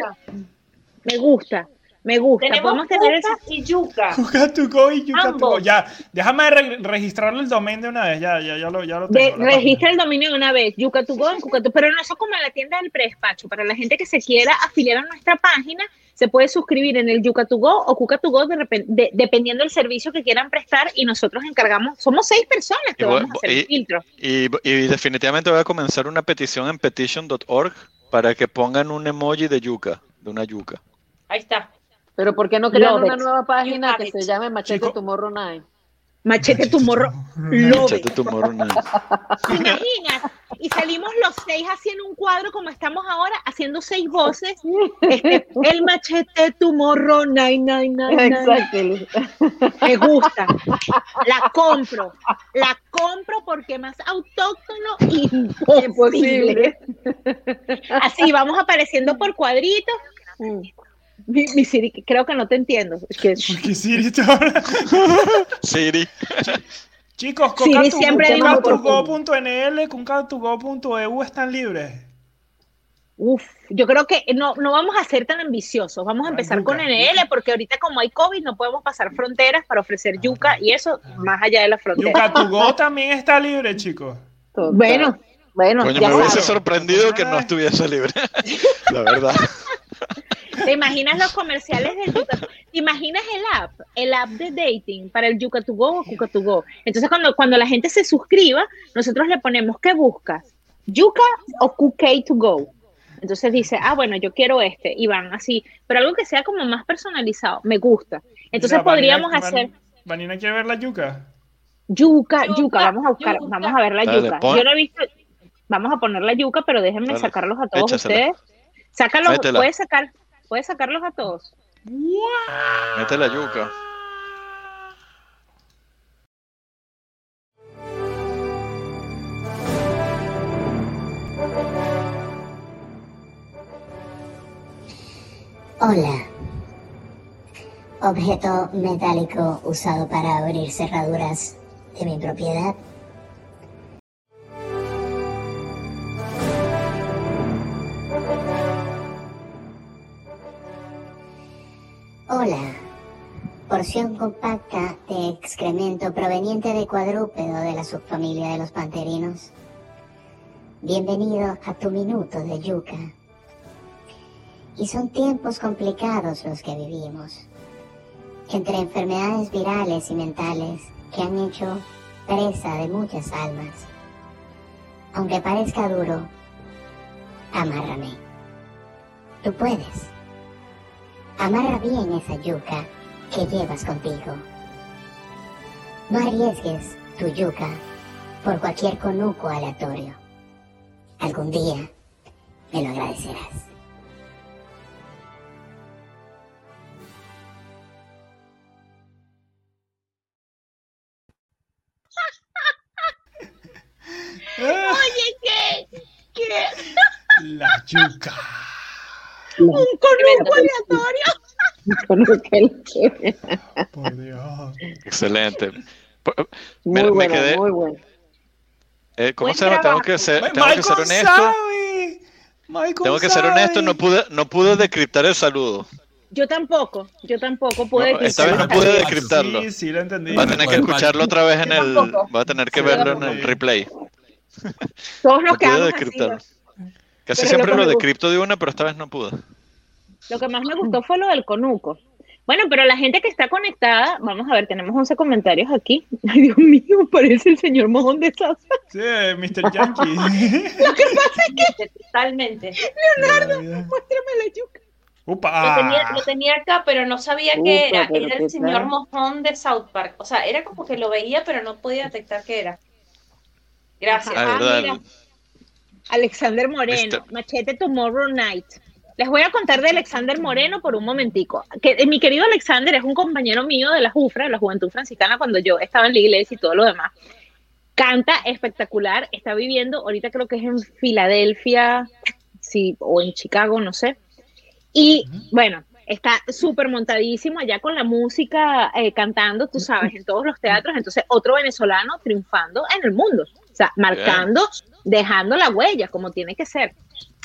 B: Me gusta, me gusta.
E: Tenemos
B: Podemos tener
E: yuca y yuca.
D: Yuca to go y yuca to
E: Ambos.
D: go. Ya, déjame re- registrarle el domain de una vez. Ya, ya, ya lo, ya lo
B: De-
D: tengo. la
B: registra el dominio de una vez, Yucatugó en Cucatú, pero no eso como en la tienda del predespacho. Para la gente que se quiera afiliar a nuestra página, se puede suscribir en el Yucatugó o Cucatugó de repen- de- dependiendo del servicio que quieran prestar y nosotros encargamos, somos seis personas que
C: Y voy-
B: vamos a hacer
C: y-
B: el filtro.
C: Y, y definitivamente voy a comenzar una petición en petition.org para que pongan un emoji de yuca, de una yuca.
E: Ahí está.
F: Pero ¿por qué no crean
B: Love
F: una
B: it.
F: nueva página que
E: it.
F: se llame Machete
D: Chico.
F: Tomorrow Night?
B: Machete tu morro, love
C: Échate
B: it.
C: tu morro, nice.
B: ¿Te imaginas? Y salimos los seis haciendo un cuadro como estamos ahora, haciendo seis voces. Este, el machete nine, nine, nine.
F: Exacto.
B: Me gusta. La compro. La compro porque más autóctono imposible.
F: Imposible.
B: Así vamos apareciendo por cuadritos. Mm. Mi, mi Siri, creo que no te entiendo. Es que
D: Porque Siri te habla.
C: Siri.
D: Chicos,
B: Siri siempre digo por
D: concatugo.nl, concatugo.eu están libres.
B: Uf, yo creo que no, no vamos a ser tan ambiciosos. Vamos a
D: Ay,
B: empezar
D: yuca.
B: con NL porque ahorita como hay COVID no podemos pasar fronteras para ofrecer yuca y eso más allá de la frontera.
D: Yucatugo también está libre, chicos.
B: Bueno, bueno,
C: Coño,
B: ya
C: me hubiese sorprendido que no estuviese libre. La verdad.
B: ¿Te imaginas los comerciales del Yuca? ¿Te imaginas el app? El app de dating para el Yuca to Go o Cuca to Go. Entonces, cuando, cuando la gente se suscriba, nosotros le ponemos, ¿qué buscas? ¿Yuca o Cookie to Go? Entonces dice, ah, bueno, yo quiero este. Y van así. Pero algo que sea como más personalizado. Me gusta. Entonces
D: Mira,
B: podríamos
D: Vanina-
B: hacer
D: Van- Vanina quiere ver la yuca.
B: yuca,
E: Yuca,
B: yuca. Vamos a buscar,
E: yuca.
B: vamos a ver la
C: Dale,
B: yuca.
C: pon.
B: Yo no he visto. Vamos a poner la yuca, pero déjenme
C: Dale,
B: sacarlos a todos
C: échasela.
B: ustedes. Sácalos,
C: Métela.
B: puedes sacar, puedes sacarlos a todos.
C: Mete la yuca.
G: Hola. Objeto metálico usado para abrir cerraduras de mi propiedad. Porción compacta de excremento proveniente de cuadrúpedo de la subfamilia de los panterinos. Bienvenido a tu minuto de yuca. Y son tiempos complicados los que vivimos, entre enfermedades virales y mentales que han hecho presa de muchas almas. Aunque parezca duro, amárrame. Tú puedes. Amarra bien esa yuca que llevas contigo. No arriesgues tu yuca por cualquier conuco aleatorio. Algún día me lo agradecerás.
B: Oye, ¿qué? ¿Qué?
D: La yuca.
B: Un conuco aleatorio.
D: Por Dios.
C: Excelente. P-
F: Muy
C: Me, me
F: bueno,
C: quedé.
F: muy bueno.
C: eh, ¿Cómo
B: Buen
C: se llama? Tengo que ser, tengo que ser
D: Michael
C: honesto.
D: Michael
C: Tengo que ser honesto. No pude, no pude decriptar el saludo.
B: Yo tampoco, yo tampoco pude
C: No, esta vez no pude decriptarlo.
D: Sí, sí, lo entendí.
C: Va a tener que
A: Bueno,
C: escucharlo otra vez en el. Va a tener que verlo en el replay.
B: Todos
C: No
B: nos
C: pude
B: quedamos así.
C: Casi
B: Pero
C: siempre
B: lo que
C: lo de una, pero esta vez no pude.
B: Lo que más me gustó fue lo del conuco. Bueno, pero la gente que está conectada, vamos a ver, tenemos 11 comentarios aquí. Ay, Dios mío, parece el señor mojón de salsa.
D: Sí, Mr. Yankee.
E: Totalmente.
B: Muéstrame la yuca.
D: Upa.
E: Lo tenía, lo tenía acá, pero no sabía que
F: Upa,
E: era.
F: pero
E: Era
F: qué
E: el señor
F: tal.
E: mojón de South Park. O sea, era como que lo veía, pero no podía detectar qué era. Gracias.
C: Ah,
B: Ah,
C: verdad.
B: mira. Alexander Moreno,
C: Mister-
B: Machete Tomorrow Night. Les voy a contar de Alexander Moreno por un momentico. Que, eh, mi querido Alexander es un compañero mío de la JUFRA, de la Juventud Franciscana, cuando yo estaba en la iglesia y todo lo demás. Canta espectacular, está viviendo, ahorita creo que es en Filadelfia, sí, o en Chicago, no sé. Y bueno, está súper montadísimo allá con la música, eh, cantando, tú sabes, en todos los teatros. Entonces, otro venezolano triunfando en el mundo, o sea, marcando, dejando la huella como tiene que ser.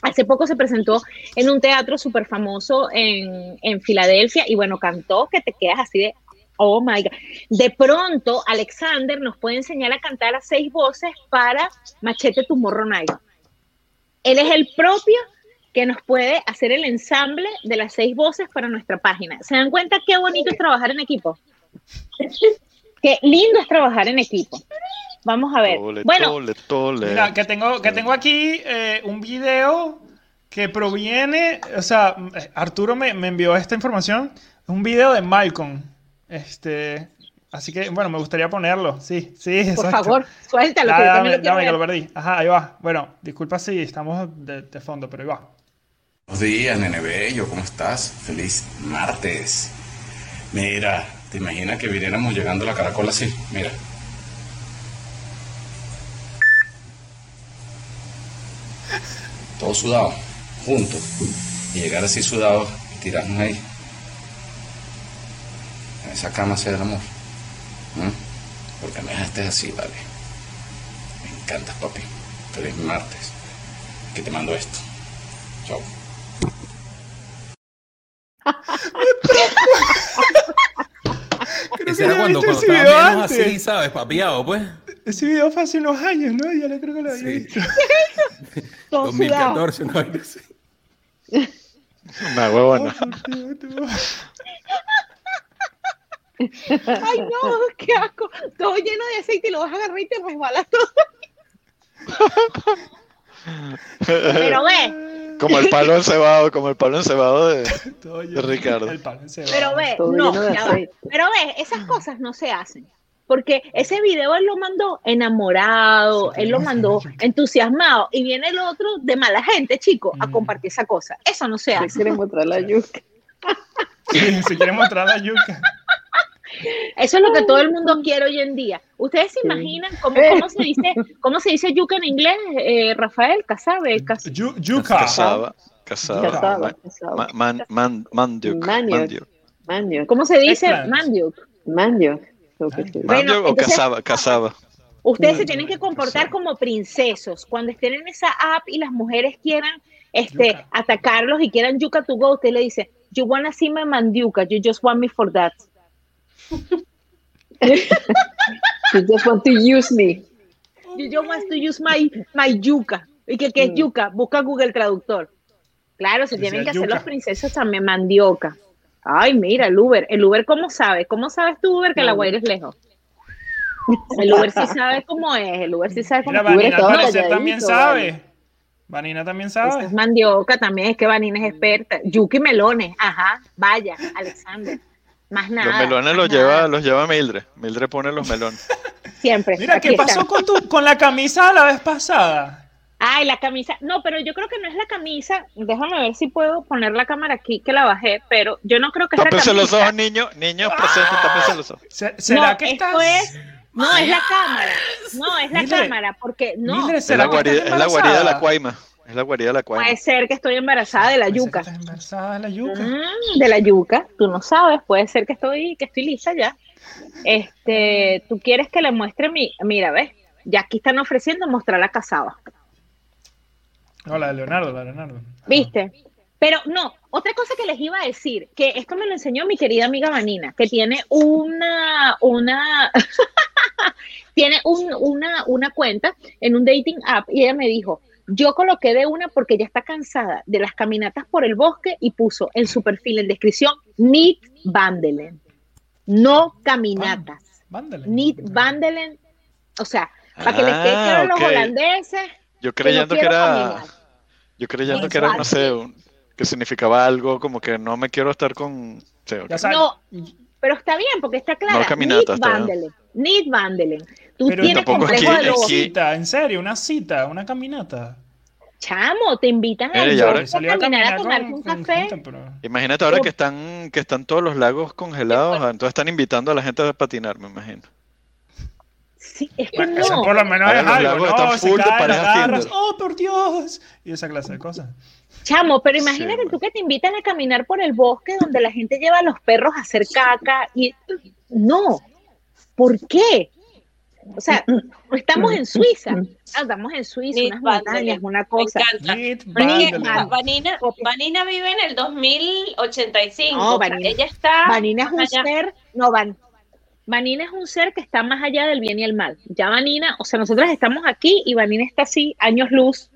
B: Hace poco se presentó en un teatro súper famoso en, en Filadelfia y bueno, cantó que te quedas así de, oh my God. De pronto, Alexander nos puede enseñar a cantar a seis voces para Machete Tomorrow Night. Él es el propio que nos puede hacer el ensamble de las seis voces para nuestra página. ¿Se dan cuenta qué bonito es trabajar en equipo? Qué lindo es trabajar en equipo. Vamos a ver.
C: Tole,
B: Bueno,
C: tole, tole.
D: Mira, que tengo, que tengo aquí eh, un video que proviene, o sea, Arturo me, me envió esta información, un video de Malcolm. Este, así que, bueno, me gustaría ponerlo. Sí, sí,
B: por
D: exacto.
B: favor, suéltalo.
D: Ya,
B: que yo lo
D: ya
B: quiero
D: me que lo perdí. Ajá, ahí va. Bueno, disculpa si estamos de, de fondo, pero ahí va.
H: Buenos días, nene bello, ¿cómo estás? Feliz martes. Mira, ¿te imaginas que viniéramos llegando a la caracola así? Mira. Todos sudados, juntos. Y llegar así sudados y tirarnos ahí. En esa cama hacer el amor. ¿Mm? Porque me dejaste así, vale. Me encantas, papi. Feliz martes. Que te mando esto. Chao.
D: Creo
A: Ese
D: que
A: era cuando, cuando
D: ese video antes.
A: así, ¿sabes? Papiado, pues.
D: Ese video fue hace unos años, ¿no? Ya le creo que lo había
A: Sí.
D: visto.
B: Todo sudado.
A: 2014, no no sé.
C: Una huevona.
B: Ay, no, qué asco. Todo lleno de aceite y lo vas a agarrar y te resbalas todo. Pero ve,
C: Como el palo encebado, como el palo encebado de.
D: Lleno-
C: Ricardo.
D: El palo encebado.
B: pero ve,
F: Todo
B: no,
F: de
B: ya va. Pero ve, esas cosas no se hacen. Porque ese video él lo mandó enamorado,
D: Sí,
B: él lo mandó entusiasmado y viene el otro de mala gente, chico, a
D: Mm.
B: compartir esa cosa. Eso no se
F: Se
B: hace.
F: quiere mostrar la yuca.
D: Sí, si quiere mostrar la yuca.
B: Eso es lo que todo el mundo quiere hoy en día. ¿Ustedes se imaginan cómo, cómo se dice cómo se dice yuca en inglés, eh, Rafael? ¿Casabe? Cas-
D: Yu- yuca.
C: Casaba. Casaba.
F: Casaba,
C: ma-
F: casaba.
C: ma- Man, man.
F: Manioc.
B: ¿Cómo se dice?
F: Lo que se-
B: Bueno,
C: Mandiuk o
B: entonces-
C: casaba. Casaba.
B: Ustedes se tienen que comportar como princesos. Cuando estén en esa app y las mujeres quieran este,
D: Yuca.
B: atacarlos y quieran yuca to go, usted le dice, you wanna see my manduca, you just want me for that.
F: You just want to use me.
B: You just want to use my, my yuca. ¿Y que qué es
F: Mm.
B: yuca? Busca Google Traductor. Claro, se tienen que hacer
D: yuca.
B: los princesos también mandioca. Ay, mira, el Uber. ¿El Uber cómo sabe? ¿Cómo sabes tú, Uber, que la Guaira es lejos? El Uber sí sabe cómo es. El Uber sí sabe cómo
D: Mira,
B: es.
D: Vanina al parecer también sabe.
F: vale.
D: Vanina también sabe.
B: es mandioca también, es que Vanina es experta. Yuki melones, ajá, vaya, Alexander. Más nada.
C: Los melones los
B: nada.
C: lleva, los lleva Mildred. Mildred pone los melones.
B: Siempre.
D: Mira, ¿qué
B: están.
D: pasó con, tu, con la camisa la vez pasada?
B: Ay, la camisa. No, pero yo creo que no es la camisa. Déjame ver si puedo poner la cámara aquí, que la bajé, pero yo no creo que es la
C: Tápense los
B: camisa.
C: ojos, niños. Niños presentes, tápense los ojos.
D: Se- ¿Será
B: no,
D: que
B: esto
D: estás...?
B: es. No, es la cámara. No, es la
D: Mildred,
B: cámara, porque no.
D: Mildred,
C: Es
D: ¿será
C: la,
D: que estás
C: guarida, es la guarida de la cuaima. Es la guarida de la cuaima.
B: Puede ser que estoy embarazada de la yuca.
D: estás embarazada de la yuca.
B: Mm, de la yuca, tú no sabes, puede ser que estoy, que estoy lista ya. Este, tú quieres que le muestre mi, mira, ves, ya aquí están ofreciendo mostrar la casada,
D: No, la de Leonardo, la de Leonardo.
B: ¿viste? Pero no, otra cosa que les iba a decir, que esto me lo enseñó mi querida amiga Vanina, que tiene una, una, tiene un- una, una cuenta en un dating app y ella me dijo, yo coloqué de una porque ya está cansada de las caminatas por el bosque y puso en su perfil en descripción, need vandelen, no caminatas, need vandelen, o sea, para que les quede
C: Ah,
B: claro a los holandeses,
C: Yo
B: que no
C: creyendo que era.
B: caminar.
C: Yo creyendo que era, no sé, un- que significaba algo como que no me quiero estar con. sí.
D: Ya sabes.
B: No, pero está bien porque está clara.
C: No caminata,
B: need vandelen. Tú
D: Pero
B: tienes complejo
C: aquí-
B: de
C: aquí-
D: cita, en serio, una cita, una caminata.
B: Chamo, te invitan
C: Mire,
B: al
C: y ahora-
B: a caminar a tomarte un café.
D: gente, pero-
C: Imagínate ahora que están, que están todos los lagos congelados, entonces están invitando a la gente a patinar, me imagino.
B: Sí, es que
D: Bueno, eso
B: no.
D: por lo menos es
C: los
D: algo,
C: lagos
D: ¿no?
C: están
D: Se
C: full de
D: caen las
C: parejas
D: garras. ¡oh, por Dios! Y esa clase de cosas.
B: Chamo, pero imagínate tú que te invitan a caminar por el bosque donde la gente lleva a los perros a hacer caca y no. ¿Por qué? O sea, estamos en Suiza. Estamos en Suiza,
E: Need
B: unas
E: vandelen.
B: montañas, una
E: Me
B: cosa.
E: encanta. Vanina, Vanina vive en el 2085.
B: No,
E: o sea,
B: Vanina-
E: ella está.
B: Vanina es un
E: allá.
B: ser, no, Van, Vanina es un ser que está más allá del bien y el mal. Ya Vanina, o sea, nosotros estamos aquí y Vanina está así, años luz.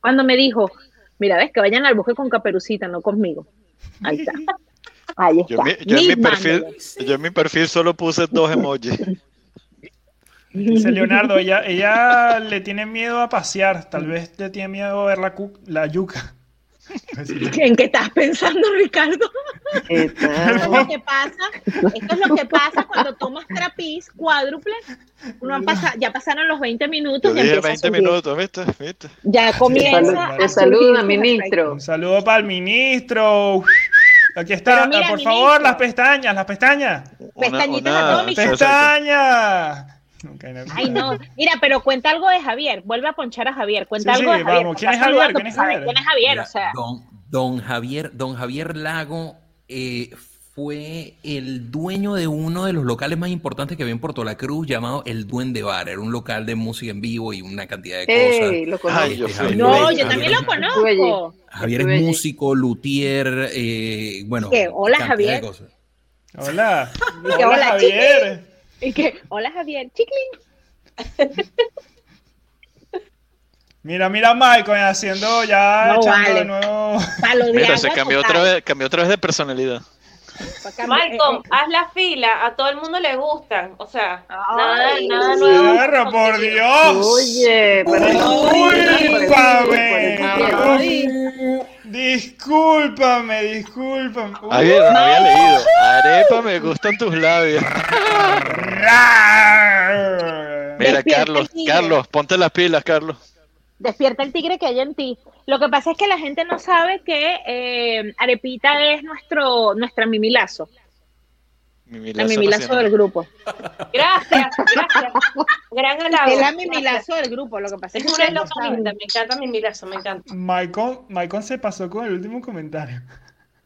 B: Cuando me dijo, mira, ves que vayan al bosque con caperucita, no conmigo. Ahí está. Ahí está.
C: Yo, en mi- yo en mi
B: Need
C: perfil,
B: Mandela.
C: yo en mi perfil solo puse dos emojis.
D: Dice Leonardo, ella, ella le tiene miedo a pasear, tal vez le tiene miedo a ver la, cu- la yuca.
B: ¿En qué estás pensando, Ricardo?
F: ¿Qué
B: Esto es lo que pasa, esto es lo que pasa cuando tomas trapiz cuádruple. Uno pasa- ya pasaron los 20 minutos
C: Yo
B: y
C: dije
B: empieza a
C: 20
B: subir.
C: minutos, ¿viste? ¿Viste?
B: Ya comienza.
F: Te saluda, ministro.
D: Un saludo para el ministro. Aquí está,
B: mira,
D: por
B: ministro.
D: favor, las pestañas, las pestañas.
B: Pestañitas atómicas.
D: ¡Pestañas!
B: Ay, no. Mira, pero cuenta algo de Javier. Vuelve a ponchar a Javier. Cuenta
D: Sí,
B: algo
D: sí,
B: de Javier.
D: vamos. ¿Quién es Javier? ¿Quién es
B: ¿sabes
D: Javier?
B: ¿Quién es Javier?
A: Mira,
B: O sea,
A: don, don Javier, don Javier Lago eh, fue el dueño de uno de los locales más importantes que había en Puerto La Cruz, llamado El Duende Bar. Era un local de música en vivo y una cantidad de cosas.
F: Ey, lo conozco.
C: Ay, yo
A: Este,
B: no,
A: Javier-
B: yo también lo conozco.
A: Javier
F: Estuve
A: es músico, luthier, eh, bueno,
B: ¿Qué? Hola, Javier.
A: cosas.
D: Hola, hola, Javier.
B: Y que, hola Javier, chiclin.
D: Mira, mira a Michael haciendo ya
B: No
D: echando
B: vale.
D: de nuevo.
B: Palo de
C: Mira, se cambió
B: total.
C: otra vez, cambió otra vez de personalidad.
E: Malcolm,
B: eh,
E: haz la fila, a todo el mundo le gustan. O sea, nada,
B: Ay,
E: nada
B: sí.
E: nuevo.
D: Perro, por Dios.
F: Oye, pero
D: Discúlpame. Discúlpame, discúlpame. Uh,
C: Había, no había leído. Arepa, me gustan tus labios. Mira, Carlos. Carlos, ponte las pilas, Carlos.
B: Despierta el tigre que hay en ti. Lo que pasa es que la gente no sabe que eh, Arepita es nuestro, nuestra mimilazo,
C: Mi
B: la
C: milazo
B: mimilazo del grupo.
E: Gracias, gracias. Gran halago.
B: Es la
E: Gracias.
B: mimilazo del grupo, lo que pasa es
E: Es
B: que no
E: loca
B: saben.
E: linda, me encanta mi milazo, me encanta.
D: Michael, Michael se pasó con el último comentario.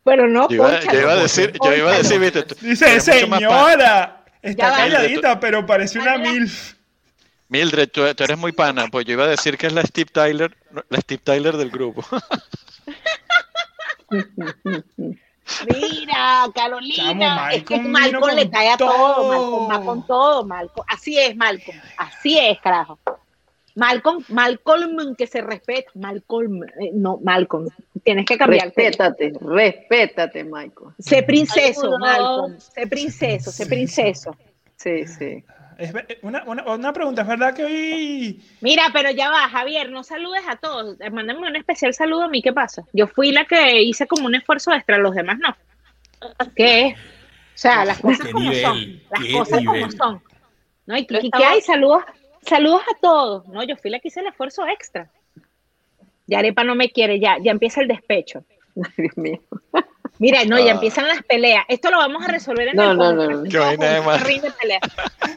B: Pero no,
C: Yo iba, yo iba a decir, yo iba a decir, viste, tú-
D: Dice, señora, está
B: va.
D: calladita, pero parece una milf.
C: Mildred, tú, tú eres muy pana, pues yo iba a decir que es la Steve Tyler, la Steve Tyler del grupo.
B: Mira, Carolina, es que
D: Malcolm
B: le
D: con
B: cae a todo,
D: todo.
B: Malcolm va con todo, Malcolm. Así es, Malcolm, así es, carajo. Malcolm, Malcolm, que se respeta, Malcolm, eh, no, Malcolm, tienes que cambiar.
F: Respétate, respétate, Michael.
B: Sé princeso. Malcolm, sé princeso, sé princeso.
F: Sí, sí.
D: Es ver- una, una, una pregunta, ¿es verdad que hoy
B: Mira, pero ya va, Javier, no saludes a todos. Eh, Mándame un especial saludo a mí, ¿qué pasa? Yo fui la que hice como un esfuerzo extra, los demás no. ¿Qué es? O sea, las cosas como
A: nivel,
B: son. Las cosas como son. ¿No? ¿Y, y qué hay? Saludos, saludos a todos. No, yo fui la que hice el esfuerzo extra. Ya Arepa no me quiere, ya, ya empieza el despecho.
F: Ay, Dios mío.
B: Mira, no, ya
C: Ah.
B: empiezan las peleas. Esto lo vamos a resolver en
F: No,
B: el
F: no, no, no.
C: Qué vaina de
B: pelea.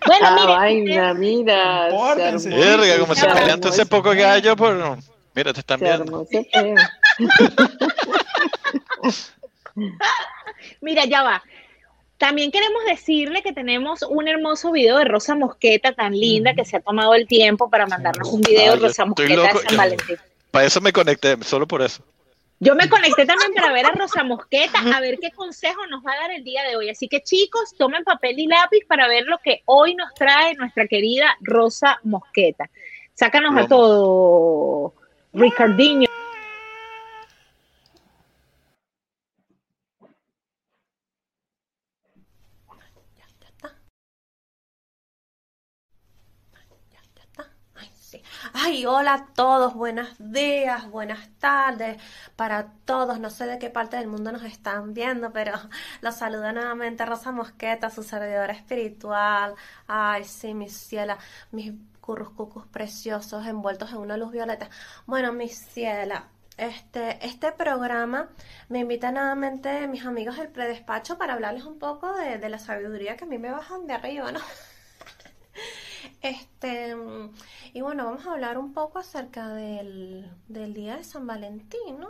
B: Bueno,
F: Ah,
B: mire,
F: vaina, mira.
C: Verga, como se pelean todo ese poco gallo por. Mira, te están viendo.
B: Mira, ya va. También queremos decirle que tenemos un hermoso video de Rosa Mosqueta tan linda que se ha tomado el tiempo para mandarnos un video de Rosa Mosqueta de San Valentín.
C: Para eso me conecté, solo por eso.
B: Yo me conecté también para ver a Rosa Mosqueta, a ver qué consejo nos va a dar el día de hoy. Así que chicos, tomen papel y lápiz para ver lo que hoy nos trae nuestra querida Rosa Mosqueta. Sácanos a todo, Ricardinho.
I: Ay, sí. Ay, hola a todos, buenos días, buenas tardes para todos. No sé de qué parte del mundo nos están viendo, pero los saluda nuevamente Rosa Mosqueta, su servidora espiritual. Ay, sí, mis cielas, mis curruscucus preciosos envueltos en una luz violeta. Bueno, mis cielas, este, este programa me invita nuevamente mis amigos del predespacho para hablarles un poco de la sabiduría que a mí me bajan de arriba, ¿no? Este, y bueno, vamos a hablar un poco acerca del, del día de San Valentín, ¿no?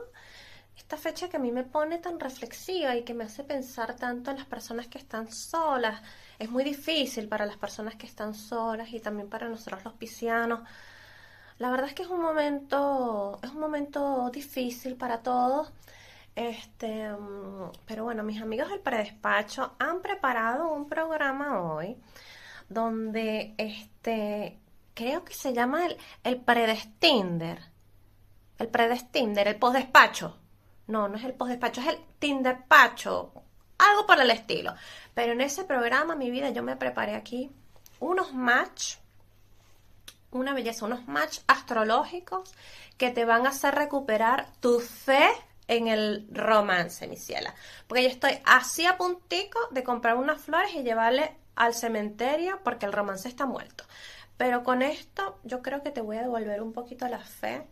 I: Esta fecha que a mí me pone tan reflexiva y que me hace pensar tanto en las personas que están solas. Es muy difícil para las personas que están solas y también para nosotros los piscianos. La verdad es que es un momento, es un momento difícil para todos. Este, pero bueno, mis amigos del predespacho han preparado un programa hoy donde este creo que se llama el, el predestinder. El predestinder, el postdespacho. No, no es el postdespacho, es el tinderpacho. Algo por el estilo. Pero en ese programa, mi vida, yo me preparé aquí unos match, una belleza, unos match astrológicos que te van a hacer recuperar tu fe en el romance, mi ciela. Porque yo estoy así a puntico de comprar unas flores y llevarle al cementerio porque el romance está muerto. Pero con esto yo creo que te voy a devolver un poquito la fe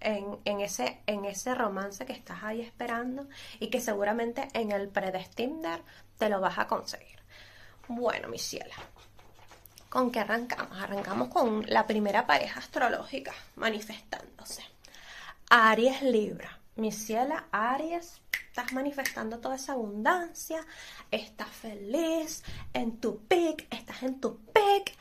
I: en, en ese, en ese romance que estás ahí esperando y que seguramente en el predestinder te lo vas a conseguir. Bueno, mi ciela, ¿con qué arrancamos? Arrancamos con la primera pareja astrológica manifestándose. Aries Libra. Mi ciela, Aries, estás manifestando toda esa abundancia, estás feliz, en tu pic, estás en tu pic.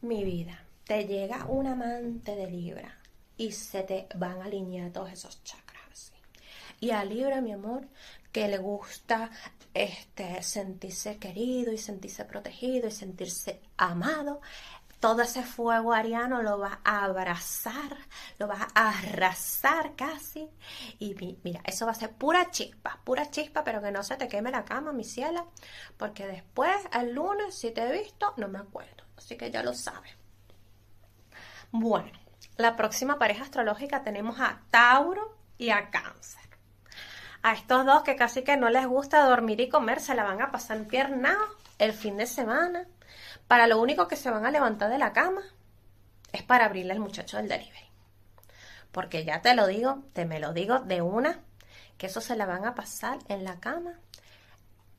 I: Mi vida, te llega un amante de Libra y se te van a alinear todos esos chakras. Y a Libra, mi amor, que le gusta este, sentirse querido y sentirse protegido y sentirse amado, todo ese fuego ariano lo va a abrazar, lo va a arrasar casi. Y mi- mira, eso va a ser pura chispa, pura chispa, pero que no se te queme la cama, mi ciela, porque después, el lunes, si te he visto, no me acuerdo. Así que ya lo sabes. Bueno, la próxima pareja astrológica tenemos a Tauro y a Cáncer. A estos dos que casi que no les gusta dormir y comer, se la van a pasar piernados el fin de semana. Para lo único que se van a levantar de la cama es para abrirle al muchacho del delivery. Porque ya te lo digo, te me lo digo de una, que eso se la van a pasar en la cama,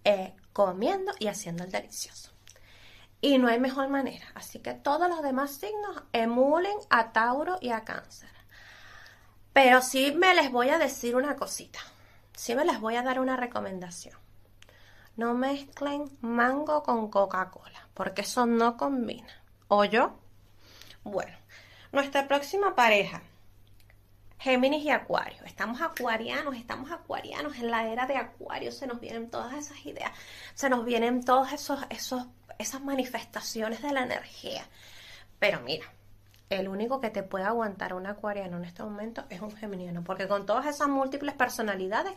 I: eh, comiendo y haciendo el delicioso. Y no hay mejor manera. Así que todos los demás signos emulen a Tauro y a Cáncer. Pero sí me les voy a decir una cosita. Sí me les voy a dar una recomendación. No mezclen mango con Coca-Cola, porque eso no combina. ¿O yo? Bueno, nuestra próxima pareja Géminis y Acuario. Estamos acuarianos, estamos acuarianos. En la era de Acuario se nos vienen todas esas ideas, se nos vienen todas esos, esos, esas manifestaciones de la energía. Pero mira, el único que te puede aguantar un acuariano en este momento es un geminiano, porque con todas esas múltiples personalidades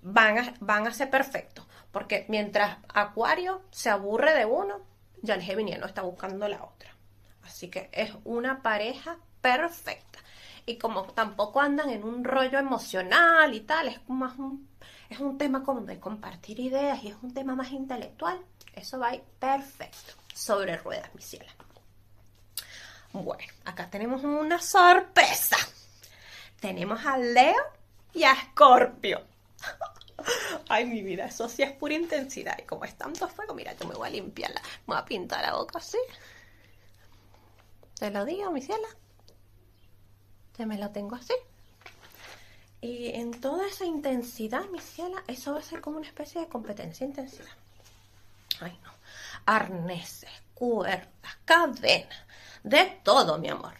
I: van a, van a ser perfectos. Porque mientras Acuario se aburre de uno, ya el geminiano está buscando la otra. Así que es una pareja perfecta. Y como tampoco andan en un rollo emocional y tal, es más un, es un tema como de compartir ideas y es un tema más intelectual, eso va a ir perfecto. Sobre ruedas, mi ciela. Bueno, acá tenemos una sorpresa. Tenemos a Leo y a Scorpio. Ay, mi vida, eso sí es pura intensidad. Y como es tanto fuego, mira, yo me voy a limpiarla. Me voy a pintar la boca así. Te lo digo, mi ciela. Te me lo tengo así. Y en toda esa intensidad, mi ciela, eso va a ser como una especie de competencia intensidad. Ay, no. Arneses, cuerdas, cadenas, de todo, mi amor.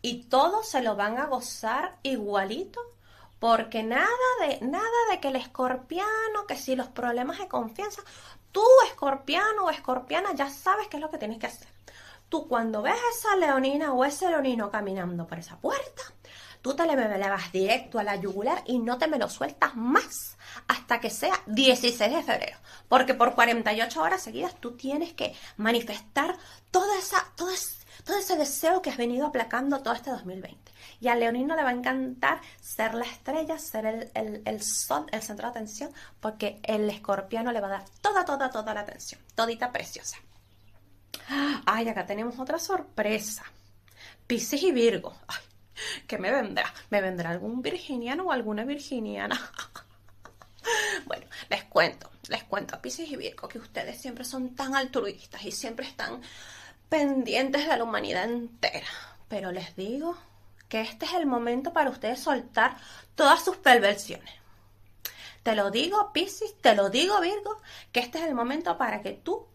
I: Y todos se lo van a gozar igualito porque nada de, nada de que el escorpiano, que si los problemas de confianza, tú escorpiano o escorpiana ya sabes qué es lo que tienes que hacer. Tú cuando ves a esa leonina o ese leonino caminando por esa puerta, tú te le, le vas directo a la yugular y no te me lo sueltas más hasta que sea 16 de febrero. Porque por 48 horas seguidas tú tienes que manifestar toda esa, todo ese deseo que has venido aplacando todo este 2020. Y a Leonino le va a encantar ser la estrella, ser el, sol, el centro de atención, porque el escorpiano le va a dar toda, toda, toda la atención, todita preciosa. Ay, acá tenemos otra sorpresa. Piscis y Virgo. ¿Qué me vendrá? ¿Me vendrá algún virginiano o alguna virginiana? bueno, les cuento, les cuento a Piscis y Virgo que ustedes siempre son tan altruistas y siempre están pendientes de la humanidad entera. Pero les digo que este es el momento para ustedes soltar todas sus perversiones. Te lo digo, Piscis, te lo digo, Virgo, que este es el momento para que tú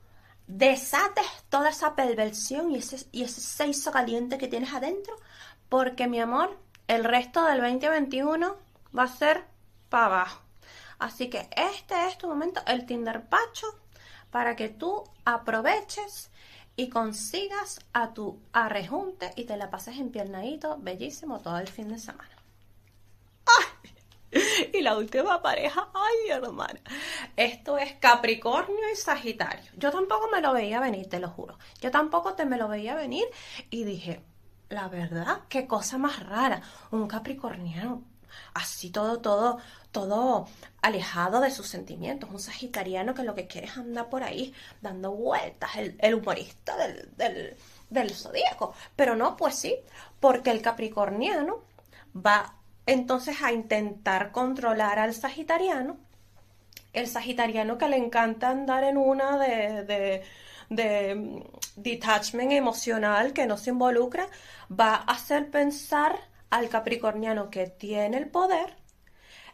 I: desates toda esa perversión y ese, y ese seiso caliente que tienes adentro, porque mi amor, el resto del 2021 va a ser para abajo. Así que este es tu momento, el Tinder Pacho, para que tú aproveches y consigas a tu arrejunte y te la pases en piernadito, bellísimo, todo el fin de semana. ¡Ay! Y la última pareja, ay hermana, esto es Capricornio y Sagitario. Yo tampoco me lo veía venir, te lo juro. Yo tampoco te me lo veía venir y dije, la verdad, qué cosa más rara, un capricorniano así todo, todo, todo alejado de sus sentimientos, un sagitariano que lo que quiere es andar por ahí dando vueltas, el, humorista del, del, del zodíaco. Pero no, pues sí, porque el capricorniano va entonces a intentar controlar al sagitariano, el sagitariano que le encanta andar en una de, de, de mm, detachment emocional que no se involucra, va a hacer pensar al capricorniano que tiene el poder,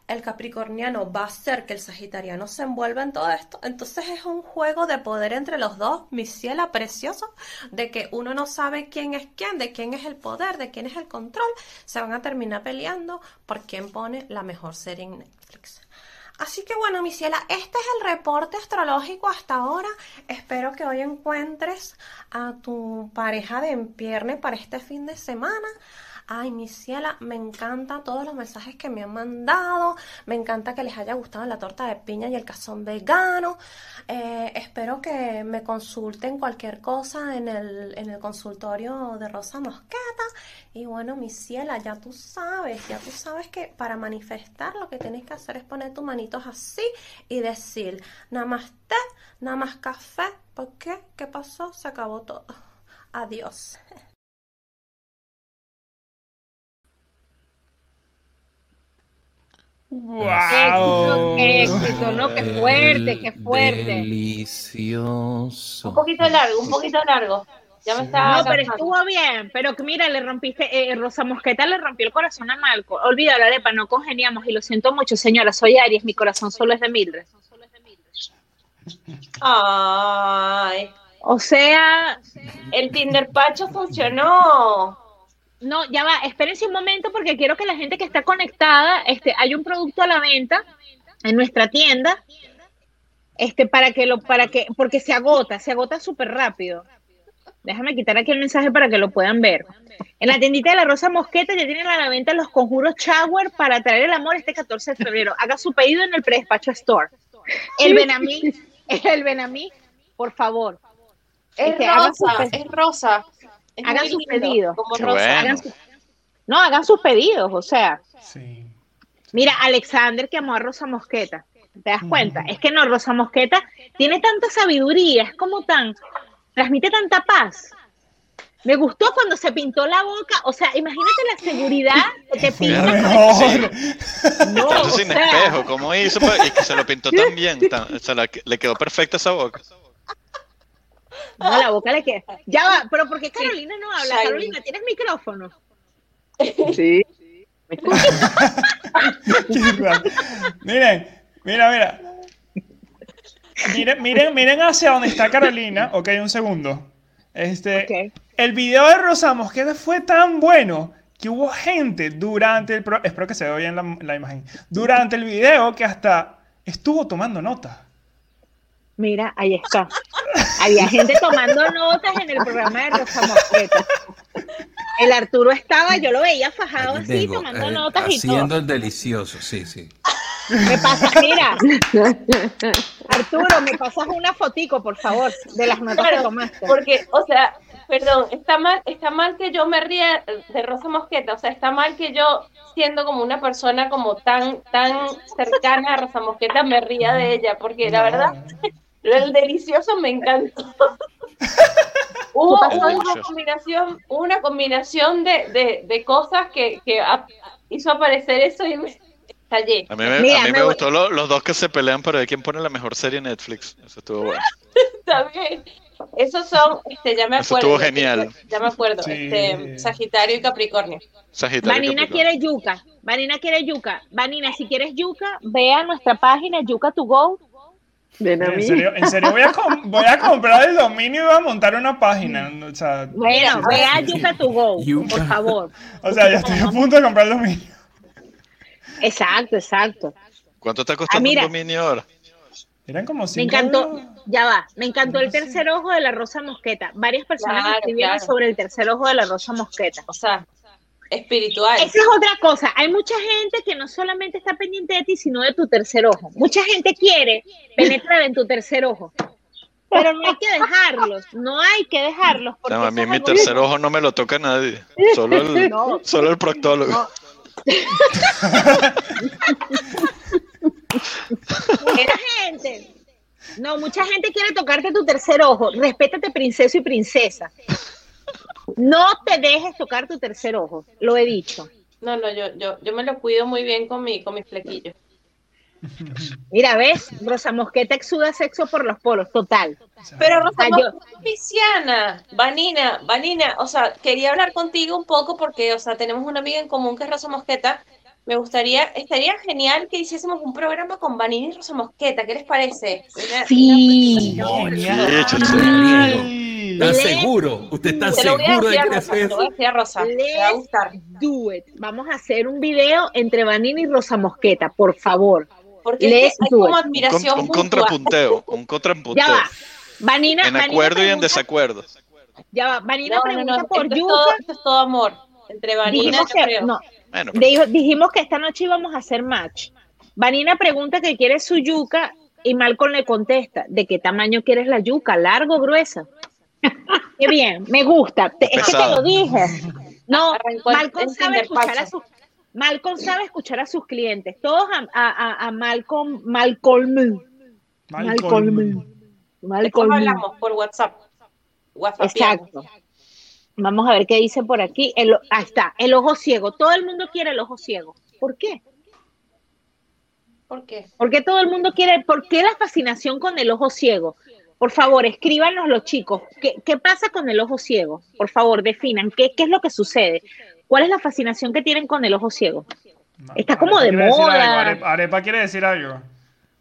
I: el capricorniano va a hacer que el sagitariano se envuelva en todo esto. Entonces es un juego de poder entre los dos, mi ciela precioso, de que uno no sabe quién es quién, de quién es el poder, de quién es el control. Se van a terminar peleando por quién pone la mejor serie en Netflix. Así que bueno, mi ciela, este es el reporte astrológico hasta ahora. Espero que hoy encuentres a tu pareja de empierne para este fin de semana. Ay, mi ciela, me encanta todos los mensajes que me han mandado. Me encanta que les haya gustado la torta de piña y el cazón vegano. Eh, espero que me consulten cualquier cosa en el, en el consultorio de Rosa Mosqueta. Y bueno, mi ciela, ya tú sabes, ya tú sabes que para manifestar lo que tienes que hacer es poner tus manitos así y decir, nada más té, nada más café. ¿Por qué? ¿Qué pasó? Se acabó todo. Adiós.
B: ¡Wow! Éxito, ¿no? Qué fuerte, qué fuerte.
A: Delicioso.
E: Un poquito largo, un poquito largo. Ya me está.
B: No, pero estuvo bien. Pero que mira, le rompiste, eh, Rosa Mosqueta le rompió el corazón a Malco. Olvídalo, Arepa, no congeniamos y lo siento mucho, señora. Soy Aries, mi corazón solo es de Mildred.
E: Ay.
B: O sea,
E: el Tinder Pacho funcionó.
B: No, ya va, espérense un momento porque quiero que la gente que está conectada, este, hay un producto a la venta en nuestra tienda, este, para que lo, para que, porque se agota, se agota súper rápido. Déjame quitar aquí el mensaje para que lo puedan ver. En la tiendita de la Rosa Mosqueta ya tienen a la venta los conjuros Shower para traer el amor este 14 de febrero. Haga su pedido en el Predespacho Store. El Benamí, el Benamí, por favor.
E: Es
B: Este,
E: rosa, es rosa. Es
B: hagan sus
E: lindo,
B: pedidos.
E: Como rosa.
C: bueno.
B: Hagan su- no, hagan sus pedidos, o sea.
D: Sí.
B: Mira, Alexander que amó a Rosa Mosqueta. ¿Te das cuenta? Es que no, Rosa Mosqueta tiene tanta sabiduría, es como tan, transmite tanta paz. Me gustó cuando se pintó la boca, o sea, imagínate la seguridad que te pinta.
D: mejor.
B: No,
C: Eso
B: o
C: sin
B: sea,
C: espejo, ¿cómo hizo? pa- Y que se lo pintó tan bien, tan- se la- le quedó perfecta esa boca.
B: No, la boca le queda. Ya va, pero ¿por qué Carolina no habla?
E: Shiny.
B: Carolina, ¿tienes micrófono?
F: Sí.
D: Miren, mira, mira. Miren, miren, miren hacia donde está Carolina. Ok, un segundo. Este, el video de Rosa Mosqueda fue tan bueno que hubo gente durante el pro- espero que se vea bien la, la imagen durante el video que hasta estuvo tomando nota.
B: Mira, ahí está. Había gente tomando notas en el programa de Rosa Mosqueta. El Arturo estaba, yo lo veía fajado así, tomando
A: eh,
B: notas y todo.
A: haciendo el delicioso, sí, sí.
B: Me pasa, mira, Arturo, me pasas una fotico, por favor, de las notas que tomaste.
E: porque, o sea, perdón, está mal, está mal que yo me ría de Rosa Mosqueta, o sea, está mal que yo, siendo como una persona como tan, tan cercana a Rosa Mosqueta, me ría de ella, porque la verdad, el delicioso me encantó. Hubo una combinación, una combinación de, de, de cosas que, que hizo aparecer eso y me estallé.
C: A mí me,
B: Mira,
C: a mí
B: me
C: me
B: voy-
C: gustó lo- los dos que se pelean para ver quién pone la mejor serie en Netflix. Eso estuvo bueno.
E: También. Esos son, este, ya me
C: Eso
E: acuerdo.
C: estuvo genial.
E: Ya me acuerdo.
D: Sí.
E: Este, Sagitario y Capricornio.
C: Sagitario.
B: Vanina
C: Capricornio.
B: quiere yuca. Vanina quiere yuca. Vanina, si quieres yuca, ve a nuestra página Yuca to Go.
F: Ven a
D: En serio, en serio voy, a com- voy a comprar el dominio y voy a montar una página. O sea,
B: Bueno, ve a Yuca to Go, por favor.
D: o sea, ya estoy a punto de comprar el dominio.
B: Exacto, exacto.
C: ¿Cuánto está costando
B: Ah, mira.
C: un dominio ahora?
D: Eran como
B: Me
D: cinco
B: encantó,
D: euros.
B: ya va, me encantó el tercer ojo de la Rosa Mosqueta. Varias personas
E: Claro,
B: escribieron
E: claro.
B: sobre el tercer ojo de la Rosa Mosqueta.
E: O sea, espiritual.
B: Esa es otra cosa. Hay mucha gente que no solamente está pendiente de ti, sino de tu tercer ojo. Mucha gente quiere penetrar en tu tercer ojo. Pero no hay que dejarlos, no hay que dejarlos.
C: O
B: Porque
C: sea, a mí mi tercer ojo no me lo toca nadie. Solo el,
B: No.
C: solo el proctólogo.
B: No. Mucha gente. No, mucha gente quiere tocarte tu tercer ojo. Respétate, princeso y princesa. No te dejes tocar tu tercer ojo. Lo he dicho.
E: No, no, yo, yo, yo me lo cuido muy bien con mi, con mis flequillos.
B: Mira, ¿ves? Rosa Mosqueta exuda sexo por los polos, total.
E: Pero Rosa
B: Ah, yo-
E: Mosqueta es pisciana. Vanina, Vanina, o sea, quería hablar contigo un poco porque, o sea, tenemos una amiga en común que es Rosa Mosqueta. Me gustaría, estaría genial que hiciésemos un programa con Vanina y Rosa Mosqueta. ¿Qué les parece? Una-
B: Sí.
E: una-
C: Sí, chacho.
A: ¿Estás
B: Le-
A: seguro? ¿Usted está seguro de que
E: Rosa,
A: hace
E: se lo voy a
A: eso?
E: Rosa. Le va a gustar.
B: Do it. Vamos a hacer un video entre Vanina y Rosa Mosqueta, por favor.
E: Porque
B: Let's
E: hay
B: do
E: como
B: it.
C: Un,
E: admiración
C: un
E: mutua.
C: contrapunteo. Un
B: Ya
C: contrapunteo.
B: va. Vanina,
C: En
B: Vanina
C: acuerdo y en desacuerdo.
B: Ya va. Vanina
E: No, no,
B: pregunta
E: no,
B: por
E: esto es,
B: yuca.
E: todo, esto es todo amor. Entre Vanina,
B: que,
E: creo.
B: no,
C: Bueno,
B: dijo- dijimos que esta noche íbamos a hacer match. Vanina pregunta que quiere su yuca y Malcolm le contesta, ¿de qué tamaño quieres la yuca? ¿Largo o gruesa? Qué bien, me gusta. Es que te lo dije. No, Malcolm sabe escuchar a sus Malcolm sabe escuchar a sus clientes. Todos a, a, a- a Malcolm, Malcolm, Malcolm, Malcolm.
E: hablamos por WhatsApp. WhatsApp.
B: Exacto. Vamos a ver qué dice por aquí. El, ahí está, el ojo ciego. Todo el mundo quiere el ojo ciego. ¿Por qué?
E: ¿Por qué?
B: ¿Por qué todo el mundo quiere? ¿Por qué la fascinación con el ojo ciego? Por favor, escríbanos los chicos. ¿Qué, qué pasa con el ojo ciego? Por favor, definan. ¿Qué, ¿Qué es lo que sucede? ¿Cuál es la fascinación que tienen con el ojo ciego? Está como de moda.
D: Arepa, Arepa quiere decir algo.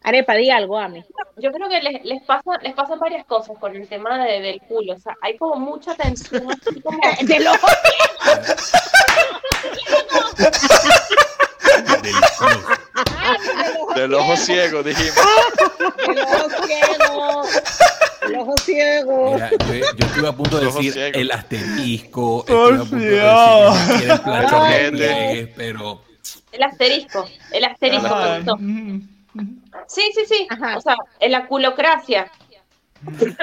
B: Arepa, di algo, Ami.
E: Yo creo que les, les pasa, les pasan varias cosas con el tema de- del culo. O sea, hay como mucha tensión, así como
B: De los
A: Delicioso.
C: Del ojo ciego, dijimos.
B: El ojo ciego. El ojo ciego.
A: Mira, yo, yo estuve a punto de decir el asterisco, estuve a punto de decir pliegues, pero
E: el asterisco. El asterisco
D: Ah,
E: Sí, sí, sí.
B: Ajá.
E: O sea, en la culocracia.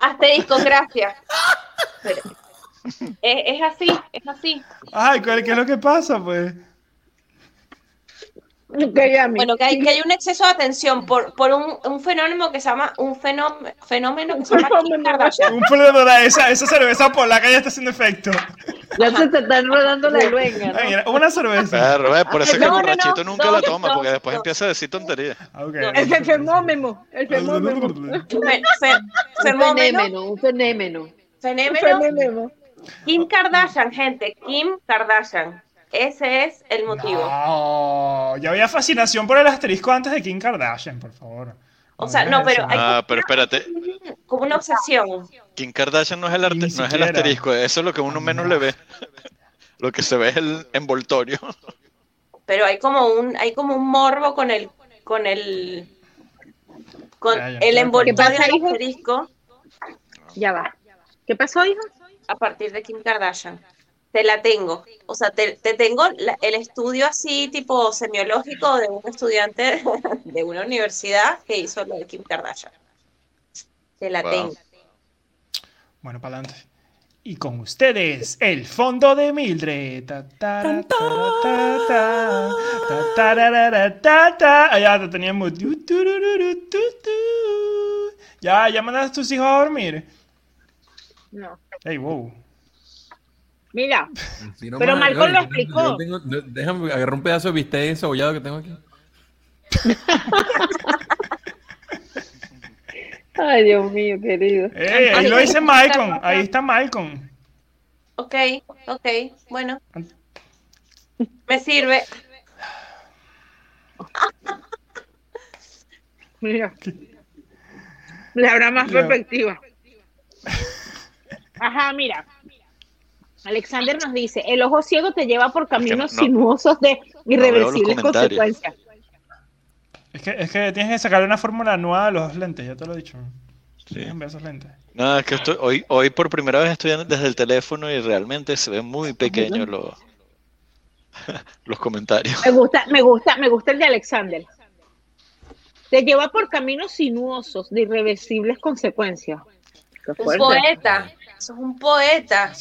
E: Asterisco, gracias. Pero, es, es así, es así.
D: Ay, ¿cuál- ¿qué es lo que pasa, pues?
E: Bueno, que hay, que hay un exceso de atención por, por un, un fenómeno que se llama un fenómeno, fenómeno que se llama Kim Kardashian.
D: Un problema, esa, esa cerveza polaca ya está haciendo efecto.
F: Ya se te están rodando la luenga,
D: una cerveza.
C: Por eso es que el borrachito
E: no,
C: nunca
E: no,
C: la toma,
E: no,
C: porque después
E: no.
C: empieza a decir tonterías.
D: Ah, ok.
B: El fenómeno. El fenómeno.
E: Fe- fe-
F: Un
E: fenómeno,
F: fenómeno, un fenómeno.
E: fenómeno.
B: Fenómeno.
E: Kim Kardashian, gente, Kim Kardashian. Ese es el motivo.
D: No, ya había fascinación por el asterisco antes de Kim Kardashian, por favor.
E: O sea, no, pero hay
C: Ah, pero espérate,
E: como una obsesión.
C: Kim Kardashian no es el, arte- no es el asterisco, eso es lo que uno menos le ve. Lo que se ve es el envoltorio.
E: pero hay como un hay como un morbo con el con el con
D: Ya, ya,
E: el envoltorio
B: ¿Qué pasa,
E: del
B: hijo?
E: asterisco
B: Ya va. ¿Qué pasó, hijo?
E: A partir de Kim Kardashian. Te la tengo. O sea, te, te tengo la- el estudio así tipo semiológico de un estudiante de una universidad que hizo lo de Kim Kardashian. Te la
C: Wow.
E: tengo.
D: Bueno, para adelante. Y con ustedes, el fondo de Mildred. Ta, tara, tara, ta, ta, ta, tararara, ta, ta. Ya te teníamos. Ya, ya mandaste a tus hijos a dormir.
B: No.
D: Ey, wow.
B: Mira,
A: si no
B: Pero
A: más,
B: Malcolm
A: yo-
B: lo
A: yo
B: explicó.
A: tengo- déjame agarrar un pedazo de bistec encebollado que tengo aquí.
F: Ay, Dios mío, querido.
D: Ey, ahí lo dice Malcolm. Ahí está Malcolm.
E: Ok, ok, bueno. Me sirve.
B: mira. Le habrá más perspectiva. Ajá, mira. Alexander nos dice, el ojo ciego te lleva por caminos
C: no-
B: sinuosos de irreversibles consecuencias.
D: Es que, es que tienes que sacarle una fórmula nueva a los lentes, ya te lo he dicho.
C: Sí.
D: Tienes que ver esos lentes.
C: Nada, es que estoy, hoy, hoy por primera vez estoy desde el teléfono y realmente se ven muy pequeños los, los comentarios.
B: Me gusta, me gusta, me gusta el de Alexander. Te lleva por caminos sinuosos de irreversibles consecuencias.
E: Un poeta. Eso es un poeta.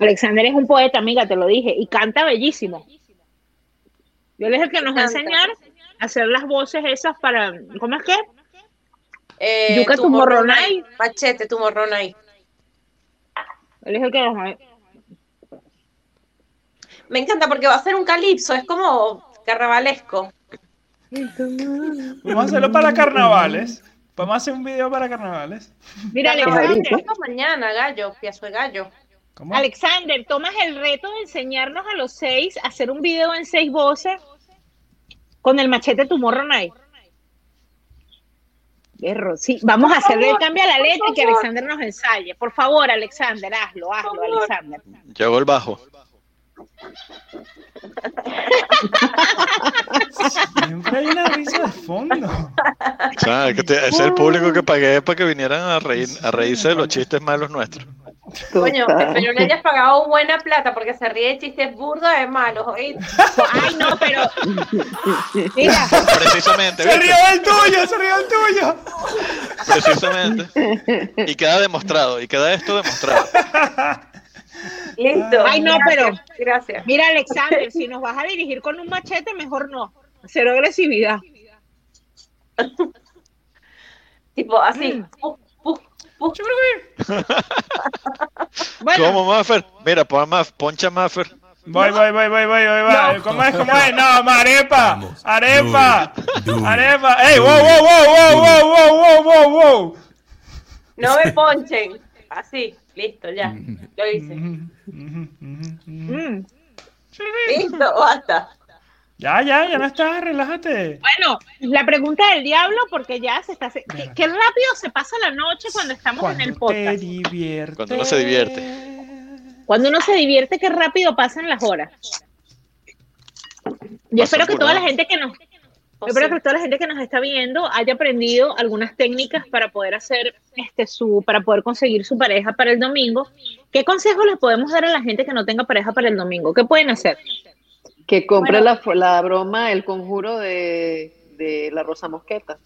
B: Alexander es un poeta, amiga, te lo dije, y canta bellísimo. Yo él es el que nos va a enseñar a hacer las voces esas para, ¿cómo es que?
E: Eh,
B: Yuca
E: tu
B: Tumorronay.
E: Machete, tu morronay.
B: Él es el que nos va a...
E: Me encanta porque va a ser un calipso, es como carnavalesco.
D: Vamos a hacerlo para carnavales. Vamos a hacer un video para carnavales.
B: Mira, Alexander,
E: mañana, gallo, piazo de gallo.
D: ¿Cómo?
B: Alexander, tomas el reto de enseñarnos a los seis a hacer un video en seis voces con el machete tu morronay. Berro, sí, vamos a hacerle el cambio a la letra y que Alexander nos ensaye. Por favor, Alexander, hazlo, hazlo, Alexander.
C: Llegó el bajo.
D: Siempre hay una risa de fondo.
C: O sea, que te- ese es el público que pagué para que vinieran a, reír, a reírse de los chistes malos nuestros.
E: Coño, espero no hayas pagado buena plata porque se ríe de chistes burdos de malos.
B: Ay, no, pero. Mira,
C: Precisamente,
D: ¡Se rió del tuyo! ¡Se rió del tuyo!
C: Precisamente. Y queda demostrado, y queda esto demostrado.
E: Listo.
B: Ay, no, pero-
E: Gracias.
B: mira, Alexander, si nos vas a dirigir con un machete, mejor no. Cero agresividad.
E: Tipo así.
B: Mm.
E: puf, puf, puf.
B: Bueno,
C: ¿Cómo, Maffer? Mira, pon Maf- poncha Maffer.
D: Voy, voy, voy, voy, voy, voy, voy. ¿Cómo es? ¿Cómo es? No, ma, arepa. Arepa. Arepa. ¡Ey, wow, wow, wow, wow, wow, wow, wow, wow, wow!
E: No me ponchen. Así. Listo, ya. Lo hice.
D: Ujú, ujú, ujú, ujú.
B: mm,
E: Listo, basta.
D: Ya, ya, ya no estás, relájate.
B: Bueno, la pregunta del diablo, porque ya se está. ¿Qué, qué rápido se pasa la noche cuando estamos en el
D: Cuando te
B: podcast?
D: diviertes.
C: Cuando uno se divierte.
B: Cuando uno se divierte, qué rápido pasan las horas. Yo espero que toda la gente que nos, yo espero que toda la gente que nos está viendo haya aprendido algunas técnicas para poder hacer este su, para poder conseguir su pareja para el domingo. ¿Qué consejos les podemos dar a la gente que no tenga pareja para el domingo? ¿Qué pueden hacer?
F: Que compre
B: Bueno.
F: la, la broma, el conjuro de, de la Rosa Mosqueta.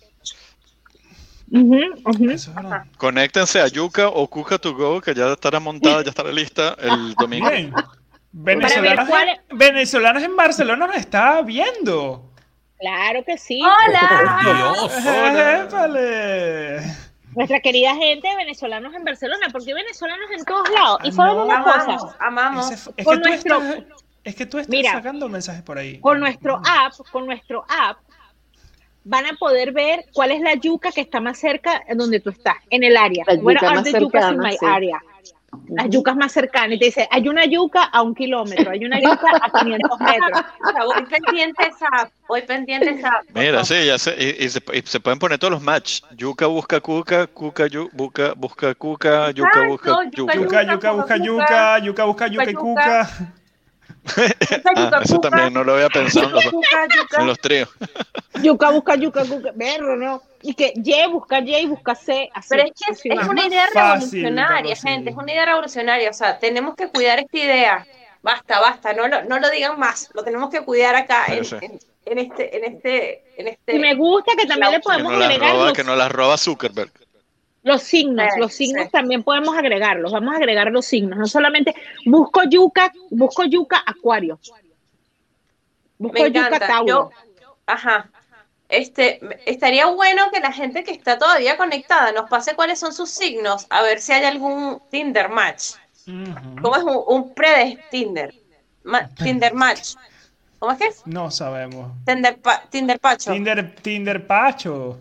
D: Es verdad.
C: Conéctense a Yuka o Kuka to go, que ya estará montada, ya estará lista el domingo.
D: Bien. Venezolanos,
B: cuál
D: en, venezolanos en Barcelona nos está viendo.
B: Claro que sí.
E: ¡Hola!
A: Dios.
D: ¡Épale!
B: Nuestra querida gente de venezolanos en Barcelona, porque hay venezolanos en todos lados. Y
D: No.
B: una cosa,
E: Amamos,
D: es,
B: Con
D: tú
B: nuestro-
D: estás, es que tú estás
B: Mira.
D: sacando mensajes por ahí.
B: con nuestro app, con nuestro app, van a poder ver cuál es la yuca que está más cerca de donde tú estás, en el área.
F: Yuca
B: are the yucas in my
F: sí.
B: area? Las yucas más cercanas. Y te dice, hay una yuca a un kilómetro, hay una yuca a 500 metros.
E: O sea, voy pendiente esa voy pendiente esa
C: Mira, sí, ya sé, y, y se, y se pueden poner todos los match. Yuka busca Kuka, Kuka yu- busca, busca Yuka
E: Exacto,
C: busca
E: Yuka.
D: Yuca, yuca, busca yuca, yuca, busca yuca y cuca.
C: Ah, eso también no lo había pensado
E: Yuca, yuca.
C: en los tríos.
B: Yuca, busca yuca, yuca. Berro, ¿no? Y que Y busca Y y busca C. Así,
E: Pero es que es,
B: así
E: es
B: va.
E: una idea revolucionaria, gente, es una idea revolucionaria. O sea, tenemos que cuidar esta idea. Basta, basta, no lo, no lo digan más. Lo tenemos que cuidar acá en, en- en este, en este, en este.
B: Y me gusta que también le
C: Que
B: podemos
C: no las
B: agregar
C: roba,
B: los,
C: que no las roba Zuckerberg.
B: Los signos.
E: Sí,
B: Los signos
E: sí.
B: también podemos agregarlos. Vamos a agregar los signos. No solamente busco yuca, busco yuca acuario. Busco
E: Me
B: yuca
E: encanta.
B: tauro.
E: Yo, ajá. Este, estaría bueno que la gente que está todavía conectada nos pase cuáles son sus signos, a ver si hay algún Tinder match. ¿Cómo es un, un pre-Tinder? Ma- Tinder match. ¿Cómo es que es?
D: No sabemos.
E: Tinder, pa- Tinder pacho.
D: Tinder, Tinder Pacho.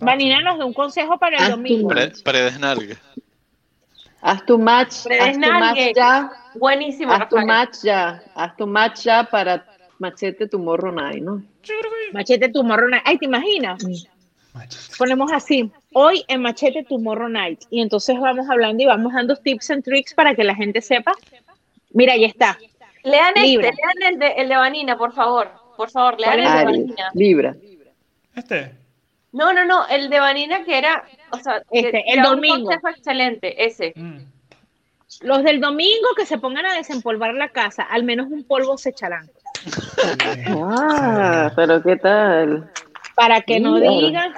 B: Vanina nos da un consejo para el domingo.
C: Pre- Predesnalgue.
F: Haz tu match, haz tu match ya,
E: Buenísimo,
F: haz tu match ya, haz tu match ya para Machete Tomorrow Night, ¿no?
B: Machete Tomorrow Night. Ay, ¿te imaginas? Ponemos así, hoy en Machete Tomorrow Night. Y entonces vamos hablando y vamos dando tips and tricks para que la gente sepa. Mira, ahí está.
E: Lean
B: Libra.
E: este, lean el de, el de Vanina, por favor. Por favor, lean el de Vanina.
F: Libra.
D: Este.
E: No, no, no, el de Vanina que era, o sea, que
B: Este, el
E: un
B: domingo.
E: consejo excelente, ese.
D: Mm.
B: Los del domingo que se pongan a desempolvar la casa, al menos un polvo se echarán.
F: Ah, pero ¿qué tal?
B: Para que no digan,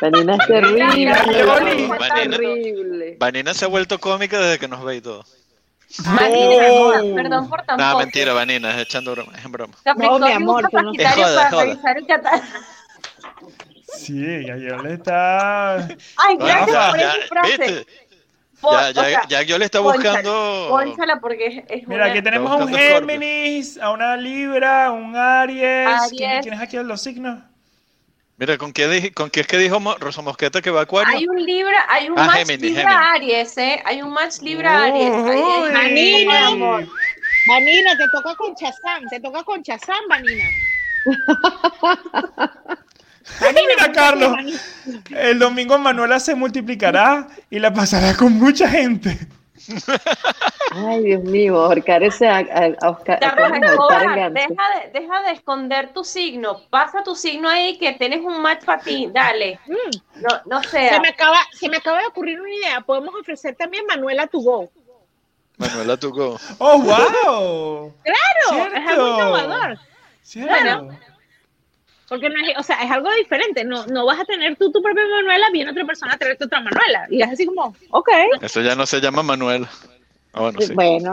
F: Vanina es terrible.
C: Vanina.
F: terrible.
C: Vanina se ha vuelto cómica desde que nos ve y todo.
E: Vanina,
D: No.
E: perdón por tan
C: No, mentira, Vanina, es echando broma, es en broma.
B: No, mi amor, tú no-
C: Es joda,
E: para
C: joda.
D: Sí, Yoli está.
E: Ay, gracias
C: ya,
E: por
C: ya,
E: esa frase.
C: ¿viste?
E: Por-
C: Ya,
E: o
C: ya,
E: sea,
C: ya yo le está buscando.
E: pónchala porque es, es
D: Mira,
E: una-
D: aquí tenemos a un. Géminis, a una Libra, a un Aries. ¿Quién,
E: Aries.
D: quién es aquí los signos?
C: Mira, ¿con qué, dije- ¿con qué es que dijo Rosa Mosqueta que va a Acuario?
E: Hay un Libra, hay un
C: Ah,
E: match
C: Géminis,
E: Libra
C: Géminis.
E: Aries, ¿eh? Hay un match Libra Aries.
D: Uy.
B: Vanina, amor. Vanina, te toca con Chazán, te toca con Chazán, Vanina.
D: Mira, Carlos. El domingo Manuela se multiplicará y la pasará con mucha gente.
F: Ay, Dios mío, ahorcar ese a, a- a Oscar. a
E: Carlos deja de, deja de esconder tu signo. Pasa tu signo ahí que tienes un match para ti. Dale.
B: Mm,
E: No, no sea.
B: se, me acaba, se me acaba de ocurrir una idea. Podemos ofrecer también Manuela to go.
C: Manuela Tuco.
D: ¡Oh, wow!
B: Claro, es algo
D: Cierto.
B: innovador.
D: ¿Cierto?
B: Porque no es, o sea, es algo diferente. No, no vas a tener tú tu propia Manuela, viene otra persona a traerte otra Manuela. Y es así como, ok.
C: Eso ya no se llama Manuela. Ah, bueno, sí.
B: Bueno,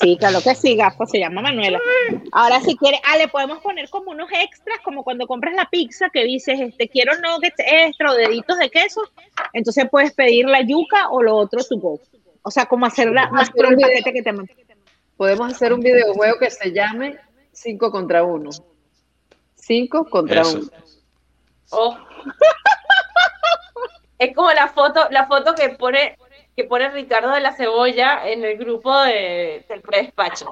B: sí, claro que sí, gafo, se llama Manuela. Ahora, si quiere, ah, le podemos poner como unos extras, como cuando compras la pizza, que dices, este, quiero nuggets extra o deditos de queso. Entonces puedes pedir la yuca o lo otro to go. O sea, como hacerla más
F: Hacer
B: por
F: un
B: el
F: video.
B: paquete que te.
F: Podemos hacer un videojuego que se llame 5 contra 1. 5 contra
C: Eso.
F: 1.
E: Oh. es como la foto, la foto que pone, que pone Ricardo de la Cebolla en el grupo de, del predespacho.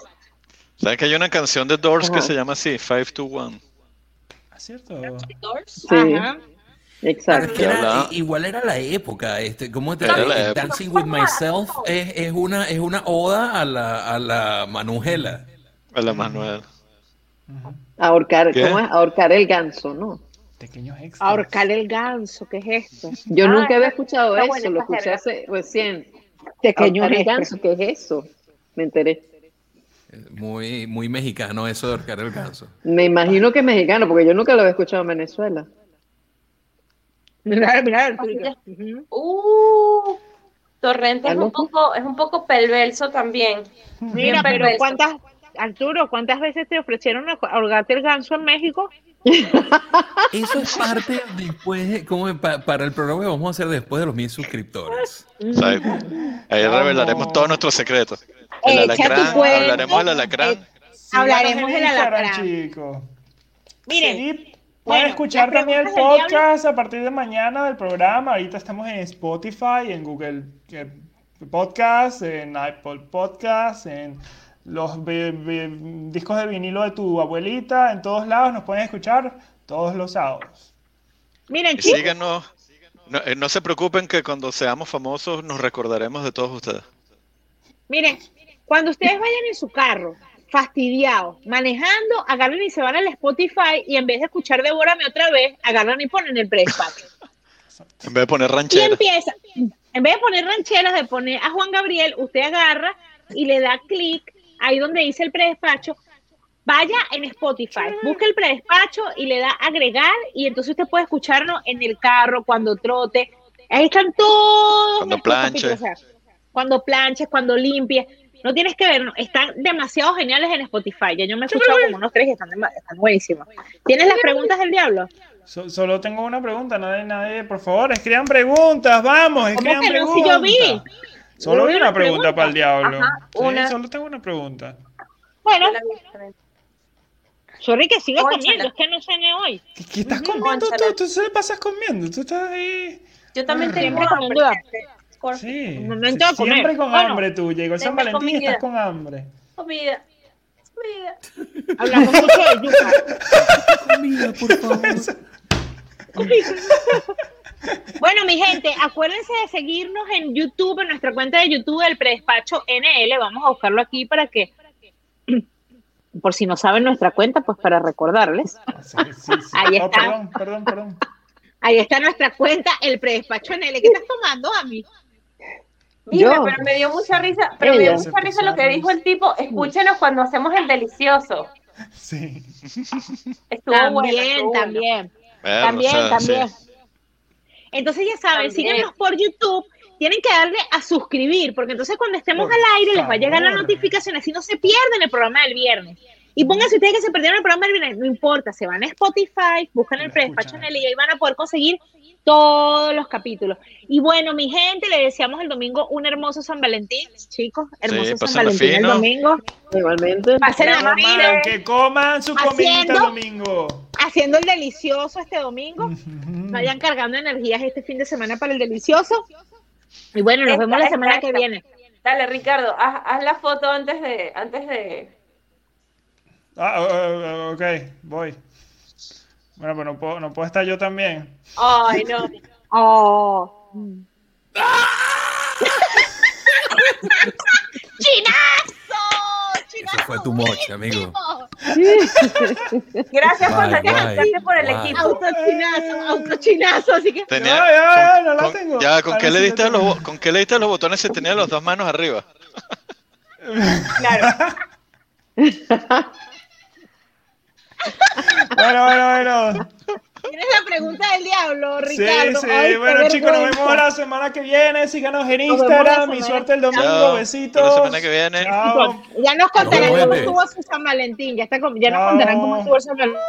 C: ¿Sabes que hay una canción de Doors que se llama así, 5 to 1?
D: ¿Es cierto?
E: Doors.
F: Sí,
B: Ajá.
F: exacto.
A: Era- igual era la época, este, ¿cómo te
C: Era la época.
A: Dancing with Myself es, es una, es una oda a la, a la manujela.
C: A la
F: Ahorcar,
C: ¿Qué?
F: ¿cómo es? Ahorcar el ganso, ¿no?
D: Pequeños extras.
B: Ahorcar el ganso, ¿qué es esto?
F: Yo
B: Ah,
F: nunca había escuchado eso, lo escuché hace recién.
B: Pequeño
F: Ahorcar el ganso, ¿qué es eso? Me enteré.
A: Muy, muy mexicano eso de ahorcar el ganso.
F: Me imagino que es mexicano, porque yo nunca lo había escuchado en Venezuela.
B: Mira, mira, Arturito. Ujú.
E: Uh, Torrente es
F: ¿Algo
E: un poco, es un poco perverso también.
B: Mira,
E: Bien
B: pero
E: perverso.
B: ¿cuántas, Arturo, cuántas veces te ofrecieron a- ahorgarte el ganso en México?
A: Eso es parte después, de- como pa- para el programa que vamos a hacer después de los mil suscriptores.
C: ¿sabes? Ahí
D: Vamos.
C: revelaremos todos nuestros secretos. El alacrán, hablaremos del alacrán.
B: Eh, Hablaremos
D: Síganos en
B: del alacrán.
D: chicos.
B: Miren,
D: Sí, pueden
B: bueno,
D: escuchar también el podcast a partir de mañana del programa. Ahorita estamos en Spotify, en Google eh, Podcast, en Apple Podcast, en los discos de vinilo de tu abuelita, en todos lados nos pueden escuchar todos los sábados.
B: miren,
C: Y
B: chicos,
C: síganos. No, eh, no se preocupen que cuando seamos famosos nos recordaremos de todos ustedes.
B: miren, cuando ustedes vayan en su carro, fastidiados, manejando, agarran y se van al Spotify y en vez de escuchar Devórame otra vez, agarran y ponen el predespacho.
C: En vez de poner
B: Y
C: ranchera.
B: empieza, en vez de poner rancheras, de poner a Juan Gabriel, usted agarra y le da clic ahí donde dice el predespacho. Vaya en Spotify, busque el predespacho y le da agregar y entonces usted puede escucharnos en el carro, cuando trote. Ahí están todos
C: Cuando
B: nuestros
C: planche.
B: capítulos, o sea, cuando planches, cuando limpies. No tienes que ver, están demasiado geniales en Spotify. Ya yo me he escuchado como unos tres y están, buenísimos. ¿Tienes las preguntas del diablo?
D: So- solo tengo una pregunta, nadie, nadie, por favor, escriban preguntas, vamos, escriban
B: que no? Si yo vi.
D: Solo una
B: una
D: pregunta
B: pregunta.
D: para el diablo.
E: Ajá,
D: Sí,
E: una.
D: solo tengo una pregunta.
B: Bueno, sorry que sigo comiendo, es que no cené hoy.
D: ¿Qué, qué estás comiendo tú? Tú se le pasas comiendo, tú estás ahí.
E: Yo también tengo
B: Siempre
E: hambre. Por
D: Sí.
B: Un momento de comer.
D: Siempre con
B: Bueno,
D: hambre tú. Llegó San Valentín y estás
E: comida.
D: con hambre.
E: comida. Comida.
B: Hablamos mucho de yuca.
A: Comida, por favor.
B: Bueno, mi gente, acuérdense de seguirnos en YouTube, en nuestra cuenta de YouTube del Predespacho NL. Vamos a buscarlo aquí para que, por si no saben nuestra cuenta, pues para recordarles.
D: Sí, sí, sí.
B: Ahí
D: Oh,
B: está.
D: perdón, perdón, perdón.
B: Ahí está nuestra cuenta, el Predespacho NL. ¿Qué estás tomando, Ami?
E: Mira,
F: Yo.
E: pero me dio mucha risa, pero me dio mucha risa lo que dijo el tipo, escúchenos cuando hacemos el delicioso.
D: Sí.
E: Estuvo bueno,
B: También,
E: bueno.
B: también. También,
C: o sea,
B: también.
C: sí.
B: Entonces ya saben, síganos por YouTube. Tienen que darle a suscribir, porque entonces cuando estemos
D: Por
B: al aire les va a llegar la notificación, así no se pierden el programa del viernes. Y pónganse ustedes que se perdieron el programa del viernes, no importa, se van a Spotify, buscan el
D: escuchan.
B: en el y ahí van a poder conseguir todos los capítulos. Y bueno, mi gente, le deseamos el domingo un hermoso San Valentín, chicos, hermoso San Valentín el domingo.
F: Igualmente.
B: Pasen la
E: Coman,
D: Que coman su comidita el
B: Haciendo-
D: domingo.
B: haciendo el delicioso este domingo. Vayan cargando energías este fin de semana para el delicioso. Y bueno, nos
E: Esta-
B: vemos la
E: esta-
B: semana que viene.
E: Dale, Ricardo, haz, haz la foto antes de, antes de.
D: Ah, oh, oh, ok, voy. Bueno, pues no puedo, no puedo estar yo también.
E: Ay, no.
B: Oh. ¡Chinazo! ¡Chinazo!
A: Eso fue too much, amigo.
E: Gracias por
A: Bye,
E: sacrificarte
A: bye,
E: por el
A: bye.
E: equipo.
B: Autochinazo, autochinazo, así que
C: Tenía,
D: Ya, ya, ya,
C: con-
D: no la
C: con-
D: tengo.
C: ya, ¿con
D: Ahora
C: qué, le
D: la
C: diste a los,
D: tengo.
C: bo- ¿con qué le diste a los botones si tenía las dos manos arriba?
E: Claro.
D: Bueno, bueno, bueno.
B: tienes la pregunta del diablo,
D: Sí,
B: Ricardo.
D: sí.
B: Ay, qué
D: bueno, chicos, nos vemos la semana que viene. Síganos en Instagram. Mi suerte el domingo.
C: Chao.
D: Besitos.
C: Hasta la semana que viene.
D: Chao.
B: Ya nos contarán cómo estuvo su San Valentín. Ya, está, con- ya nos contarán cómo estuvo el San Valentín.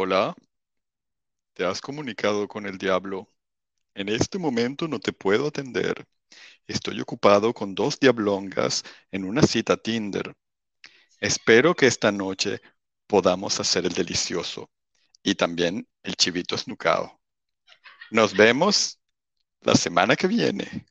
C: Hola, te has comunicado con el diablo. En este momento no te puedo atender. Estoy ocupado con dos diablongas en una cita Tinder. Espero que esta noche podamos hacer el delicioso y también el chivito esnucado. Nos vemos la semana que viene.